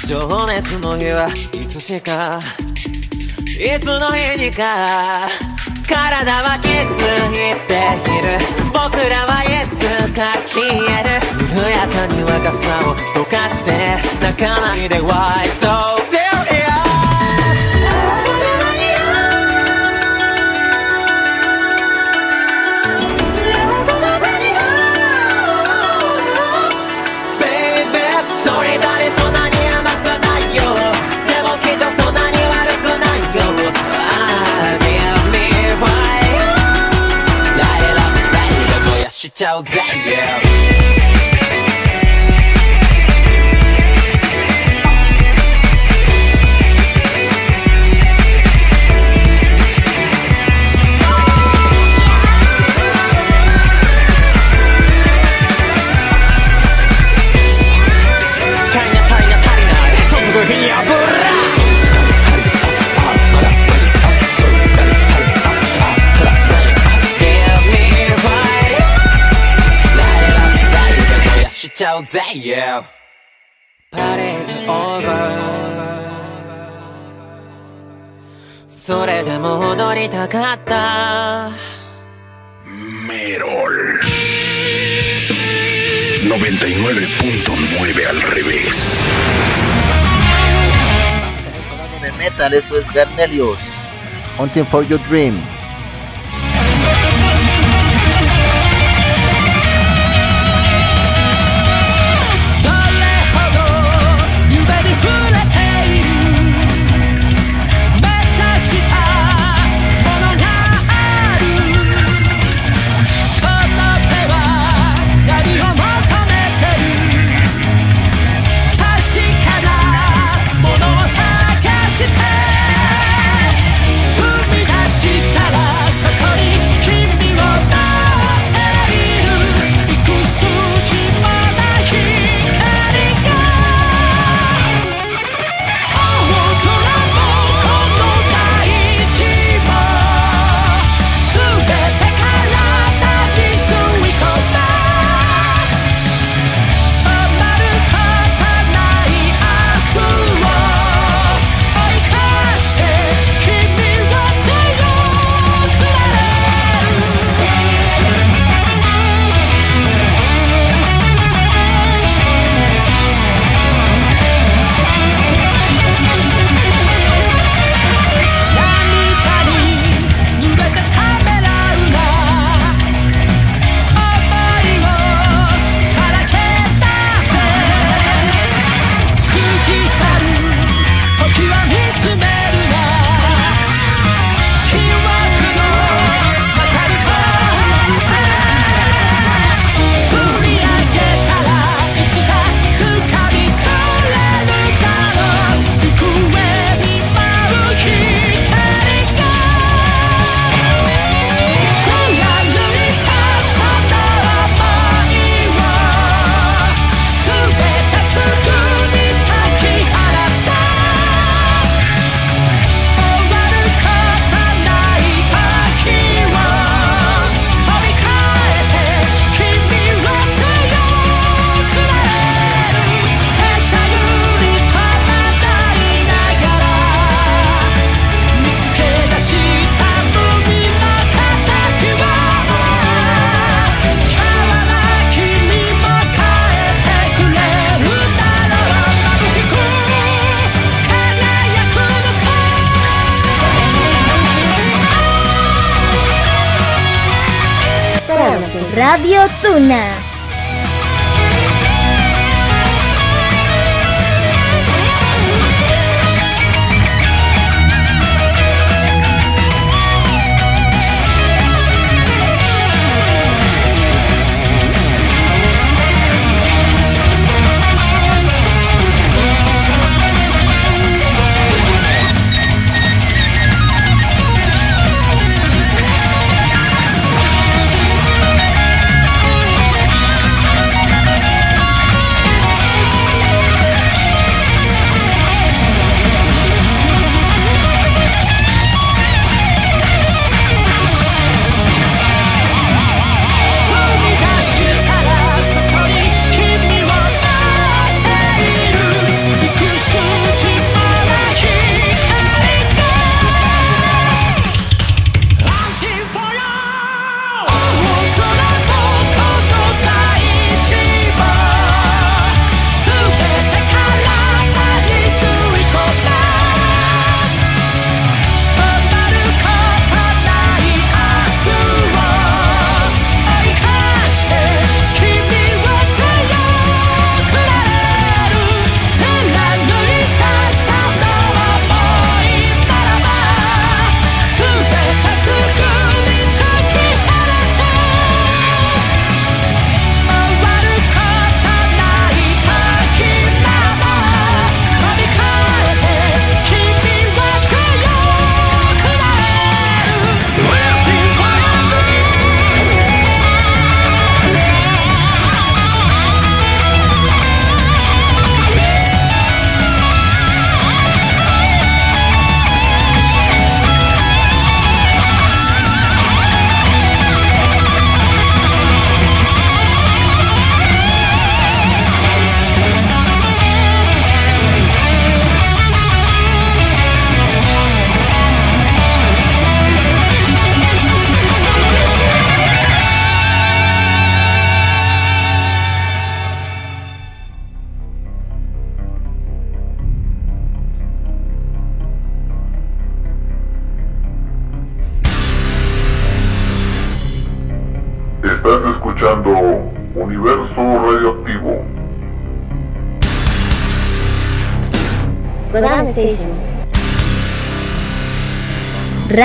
情熱の日はいつしかいつの日にか体は気づいている。僕らはいつか消える。緩やかに若さを溶かして泣かないで Why so ちゃうぜ yeah Yeah. Party's over. それでも踊りたかった。Merol. 99.9 al revés. De metal, esto es Garnelius. Hunting for your dream.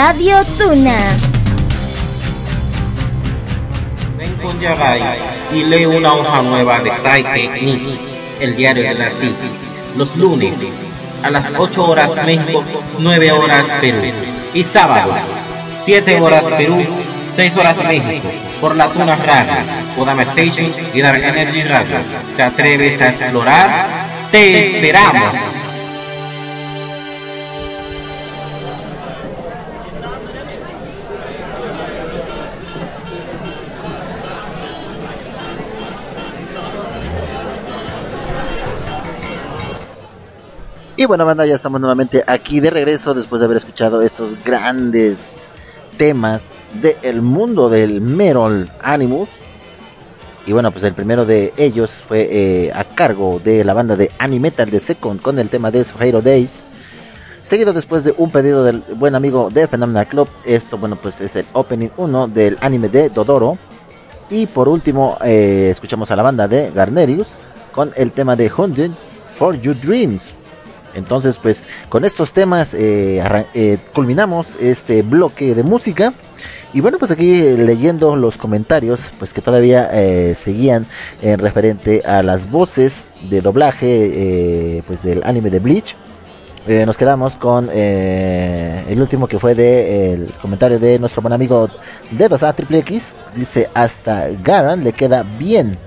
Radio Tuna. Ven con Yagai y lee una hoja nueva de Saike Nikki, el diario de la City, los lunes a las 8 horas México, 9 horas Perú, y sábados 7 horas Perú, 6 horas México, por la Tuna Radio, Kodama Station y Dark Energy Radio. ¿Te atreves a explorar? ¡Te esperamos! Y bueno, banda, ya estamos nuevamente aquí de regreso después de haber escuchado estos grandes temas del mundo del Merol Animus. Y bueno, pues el primero de ellos fue eh, a cargo de la banda de Animetal de Second con el tema de Hero Days. Seguido después de un pedido del buen amigo de Phenomenal Club. Esto, bueno, pues es el opening 1 del anime de Dodoro. Y por último, eh, escuchamos a la banda de Garnerius con el tema de Hunted for Your Dreams. Entonces, pues con estos temas eh, eh, culminamos este bloque de música. Y bueno, pues aquí eh, leyendo los comentarios, pues que todavía seguían en referente a las voces de doblaje, pues del anime de Bleach. Nos quedamos con el último que fue de el comentario de nuestro buen amigo Dedos a Triple X. Dice hasta Garan le queda bien.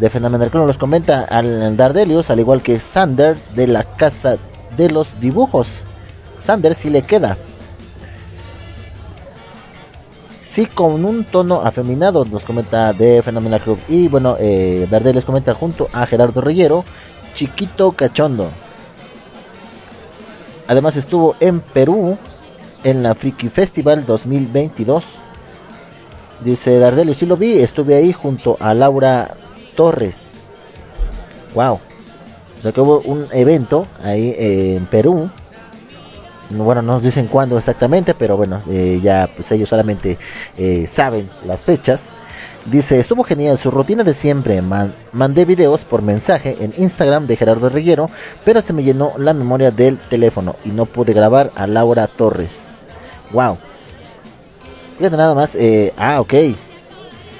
De Phenomenal Clone nos comenta al Dardelius, al igual que Sander de la casa de los dibujos. Sander sí le queda. Sí, con un tono afeminado, nos comenta de Phenomenal Club. Y bueno, eh, Dardelius comenta junto a Gerardo Reyero, chiquito cachondo. Además estuvo en Perú en la Friki Festival 2022. Dice Dardelio, sí lo vi, estuve ahí junto a Laura Torres. Wow. O sea que hubo un evento ahí en Perú. Bueno, no nos dicen cuándo exactamente, pero bueno, eh, ya pues ellos solamente eh, saben las fechas. Dice, estuvo genial su rutina de siempre. Man- mandé videos por mensaje en Instagram de Gerardo Reguero, pero se me llenó la memoria del teléfono y no pude grabar a Laura Torres. Wow. Fíjate nada más, eh, ah, ok.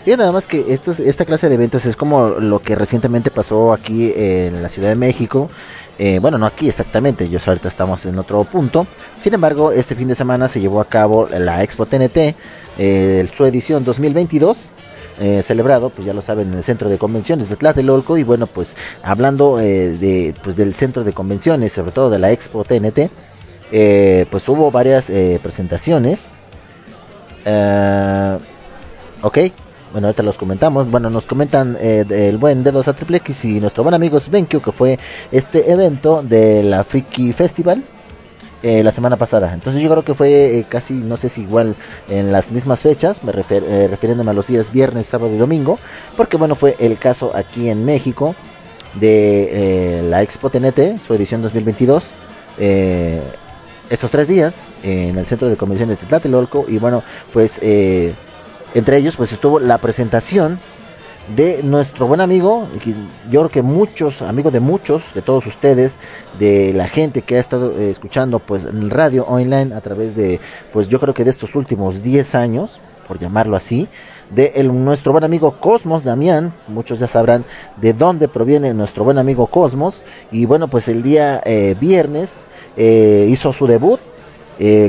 Fíjate nada más que estos- esta clase de eventos es como lo que recientemente pasó aquí en la Ciudad de México. Eh, bueno, no aquí exactamente, yo ahorita estamos en otro punto. Sin embargo, este fin de semana se llevó a cabo la Expo TNT, eh, su edición 2022. eh, celebrado, pues ya lo saben, en el centro de convenciones de Tlatelolco y bueno, pues hablando de, pues del centro de convenciones, sobre todo de la Expo TNT, pues hubo varias presentaciones. Eh, ok, bueno, ahorita los comentamos. Bueno, nos comentan eh, el buen Dedos a Triple X y nuestro buen amigo Svenkio, que fue este evento de la Friki Festival eh, la semana pasada. Entonces yo creo que fue eh, casi, no sé si igual en las mismas fechas, me refer- eh, refiriéndome a los días viernes, sábado y domingo, porque bueno, fue el caso aquí en México de la Expo TNT, su edición 2022. eh, estos tres días en el centro de convenciones de Tlatelolco y bueno pues entre ellos pues estuvo la presentación de nuestro buen amigo, yo creo que muchos, amigos de muchos, de todos ustedes, de la gente que ha estado eh, escuchando pues el radio online a través de, pues yo creo que de estos últimos 10 años, por llamarlo así, de nuestro buen amigo Cosmos Damián, muchos ya sabrán de dónde proviene nuestro buen amigo Cosmos, y bueno pues el día eh, viernes eh, hizo su debut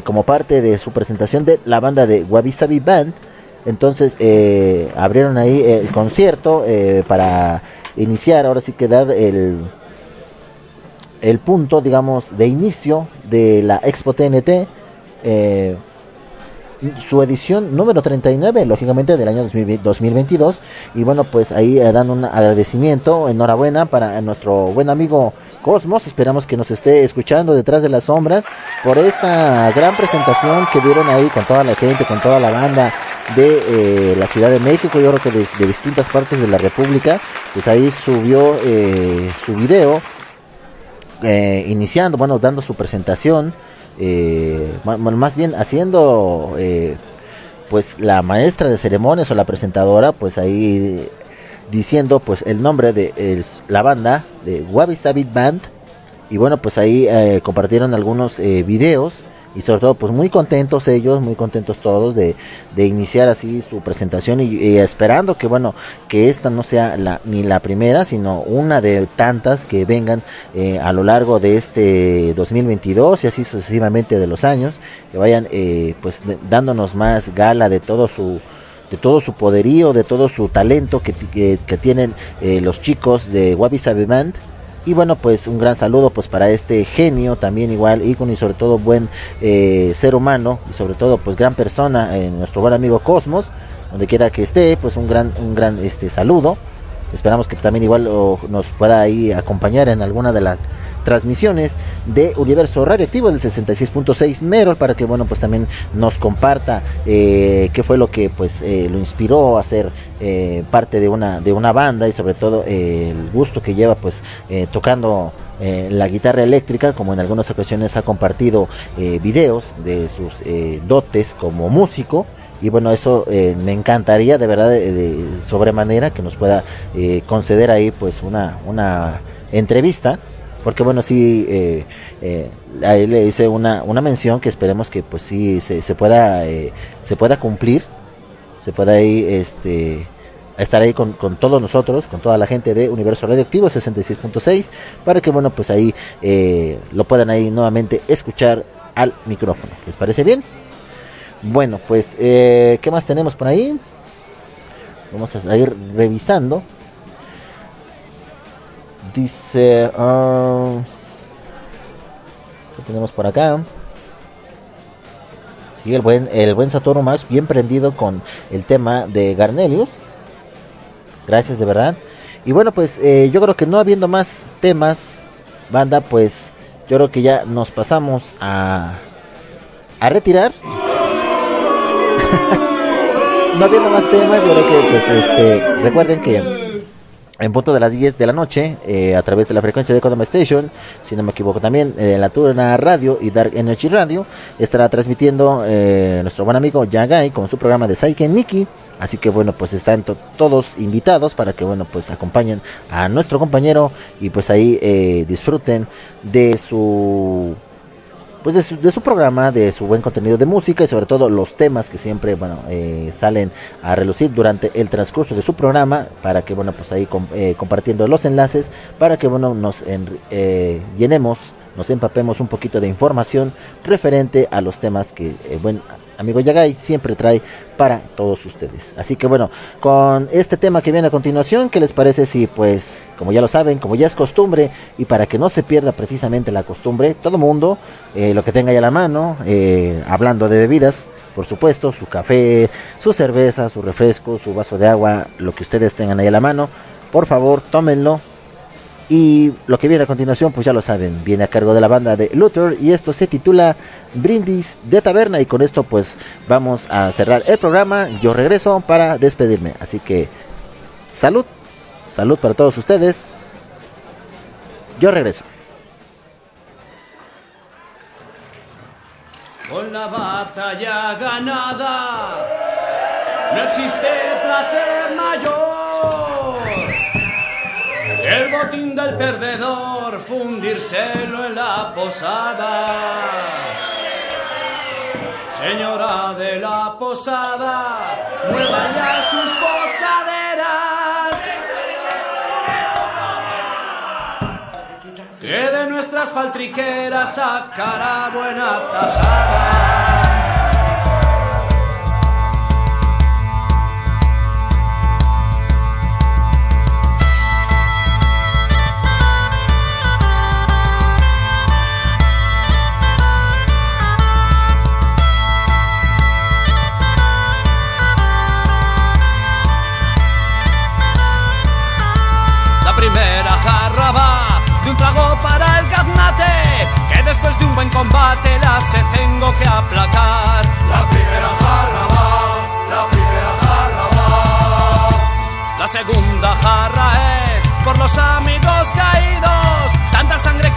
como parte de su presentación de la banda de Wabi Sabi Band, entonces eh, abrieron ahí el concierto eh, para iniciar, ahora sí que dar el, el punto, digamos, de inicio de la Expo TNT. eh, su edición número 39, lógicamente del año 2020 2022. Y bueno, pues ahí eh, dan un agradecimiento, enhorabuena para nuestro buen amigo Cosmos. Esperamos que nos esté escuchando detrás de las sombras por esta gran presentación que dieron ahí con toda la gente, con toda la banda de eh, la Ciudad de México. Yo creo que de, distintas partes de la República. Pues ahí subió eh, su video eh, iniciando, bueno, dando su presentación, eh, más bien haciendo, eh, pues la maestra de ceremonias o la presentadora, pues ahí diciendo, pues el nombre de la banda de Wabi Band Y bueno, pues ahí compartieron algunos videos y sobre todo pues muy contentos ellos, muy contentos todos de, de iniciar así su presentación y, esperando que bueno, que esta no sea la, ni la primera, sino una de tantas que vengan eh, a lo largo de este 2022 y así sucesivamente de los años, que vayan eh, pues dándonos más gala de todo su de todo su poderío, de todo su talento que, que, tienen eh, los chicos de Wabi Sabi Band. Y bueno, pues un gran saludo pues para este genio también igual, ícono y sobre todo buen eh, ser humano y sobre todo pues gran persona, eh, nuestro buen amigo Cosmos, donde quiera que esté, pues un gran, un gran este saludo. Esperamos que también igual nos pueda ahí acompañar en alguna de las transmisiones de Universo Radioactivo del 66.6 Merol para que bueno pues también nos comparta eh, qué fue lo que pues eh, lo inspiró a ser eh, parte de una de una banda y sobre todo eh, el gusto que lleva pues eh, tocando eh, la guitarra eléctrica como en algunas ocasiones ha compartido videos de sus dotes como músico y bueno, eso eh, me encantaría de verdad de, de sobremanera que nos pueda eh, conceder ahí pues una, una entrevista. Porque bueno, sí, eh, eh, ahí le hice una, una mención que esperemos que pues sí se, pueda eh, se pueda cumplir, se pueda ahí este estar ahí con, con todos nosotros, con toda la gente de Universo Radioactivo 66.6, para que bueno pues ahí eh, lo puedan ahí nuevamente escuchar al micrófono. ¿Les parece bien? Bueno, pues, ¿qué más tenemos por ahí? Vamos a ir revisando. Dice... ah, ¿Qué tenemos por acá? Sí, el buen, el buen Satoru Max bien prendido con el tema de Garnelius. Gracias de verdad. Y bueno, pues eh, yo creo que no habiendo más temas, banda, pues yo creo que ya nos pasamos a, a retirar. no habiendo más temas, yo creo que pues este recuerden que en punto de las 10 de la noche, eh, a través de la frecuencia de Kodama Station, si no me equivoco también, eh, la Turna Radio y Dark Energy Radio, estará transmitiendo eh, nuestro buen amigo Yagai con su programa de Saiken Nikki. Así que bueno, pues están to- todos invitados para que bueno, pues acompañen a nuestro compañero y pues ahí disfruten de su pues de su, de su programa, de su buen contenido de música y sobre todo los temas que siempre bueno eh, salen a relucir durante el transcurso de su programa para que bueno pues ahí eh, compartiendo los enlaces para que bueno nos en- eh, llenemos, nos empapemos un poquito de información referente a los temas que el buen amigo Yagai siempre trae para todos ustedes. Así que bueno, con este tema que viene a continuación, ¿qué les parece si pues, como ya lo saben, como ya es costumbre, y para que no se pierda precisamente la costumbre, todo mundo, eh, lo que tenga ya a la mano, eh, hablando de bebidas, por supuesto, su café, su cerveza, su refresco, su vaso de agua, lo que ustedes tengan ahí a la mano, por favor, tómenlo. Y lo que viene a continuación, pues ya lo saben, viene a cargo de la banda de Luther y esto se titula Brindis de Taberna y con esto pues vamos a cerrar el programa. Yo regreso para despedirme, así que salud, salud para todos ustedes. Yo regreso. Con la batalla ganada, no existe placer mayor. El botín del perdedor, fundírselo en la posada. Señora de la posada, mueva ya sus posaderas. Que de nuestras faltriqueras sacará buena tajada. Primera jarra va de un trago para el gaznate, que después de un buen combate la se tengo que aplacar. La primera jarra va, la primera jarra va. La segunda jarra es por los amigos caídos, tanta sangre que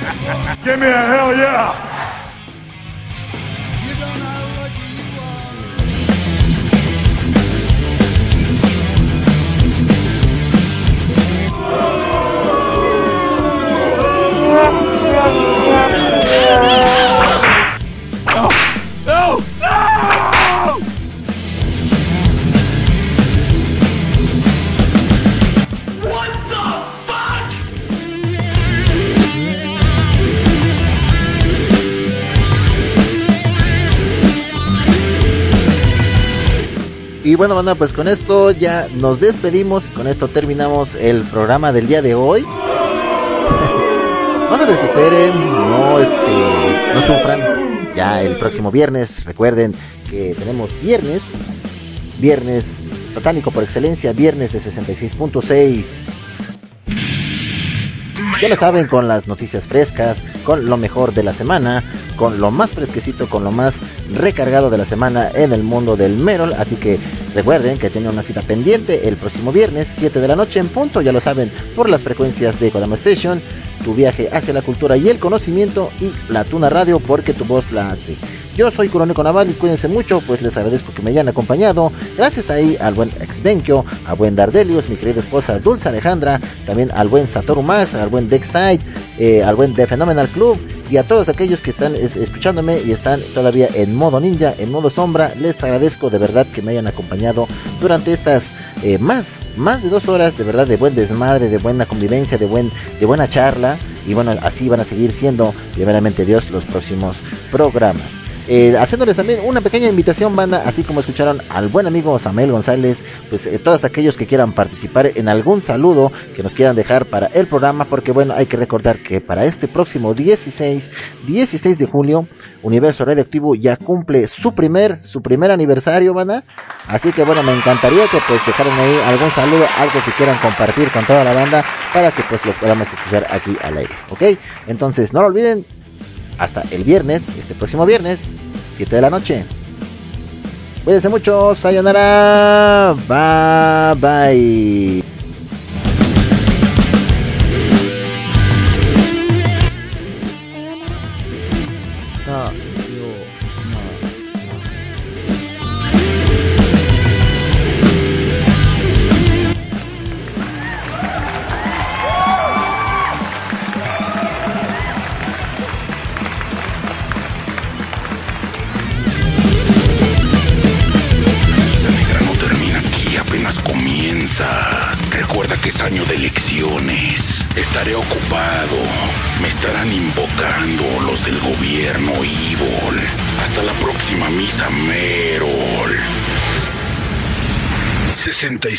Give me a hell yeah. Bueno, banda, pues con esto ya nos despedimos. Con esto terminamos el programa del día de hoy. no se desesperen, no, este, no sufran. Ya el próximo viernes, recuerden que tenemos viernes, viernes satánico por excelencia, viernes de 66.6. Ya lo saben, con las noticias frescas, con lo mejor de la semana, con lo más fresquecito, con lo más recargado de la semana en el mundo del Merol. Así que recuerden que tienen una cita pendiente el próximo viernes, 7 de la noche en punto, ya lo saben, por las frecuencias de Kodama Station, tu viaje hacia la cultura y el conocimiento y la Tuna Radio porque tu voz la hace. Yo soy Curoneco Naval y cuídense mucho, pues les agradezco que me hayan acompañado. Gracias ahí al buen Exvenquio, al buen Dardelius, mi querida esposa Dulce Alejandra, también al buen Satoru Max, al buen Dexside, eh, al buen The Phenomenal Club y a todos aquellos que están es- escuchándome y están todavía en modo ninja, en modo sombra. Les agradezco de verdad que me hayan acompañado durante estas eh, más, más de dos horas de verdad de buen desmadre, de buena convivencia, de, buen, de buena charla. Y bueno, así van a seguir siendo, primeramente Dios, los próximos programas. Eh, haciéndoles también una pequeña invitación, banda, así como escucharon al buen amigo Samuel González, pues eh, todos aquellos que quieran participar en algún saludo que nos quieran dejar para el programa, porque bueno, hay que recordar que para este próximo 16, 16 de julio, Universo Radioactivo ya cumple su primer, su primer aniversario, banda. Así que bueno, me encantaría que pues dejaran ahí algún saludo, algo que quieran compartir con toda la banda, para que pues lo podamos escuchar aquí al aire, ¿ok? Entonces, no lo olviden, hasta el viernes, este próximo viernes, 7 de la noche. Cuídense mucho, sayonara, bye bye.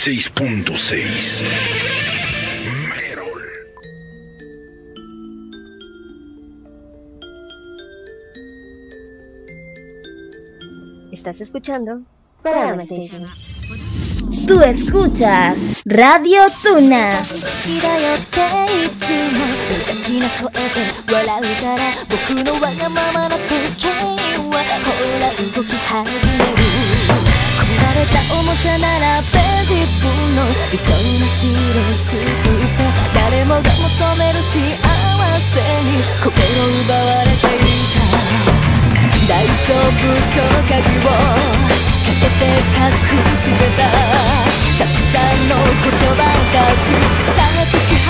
66.6 Estás escuchando Kodama Station. Tú escuchas Radio Tuna. 好きだよっていつも無邪気な声で笑うから僕のわがままな時計はほら動き始める壊 れたおもちゃならべ自分の理想の城を作って誰もが求める幸せ。に心奪われていた大丈夫と鍵をかけて隠してたたくさんの言葉たちさあ解き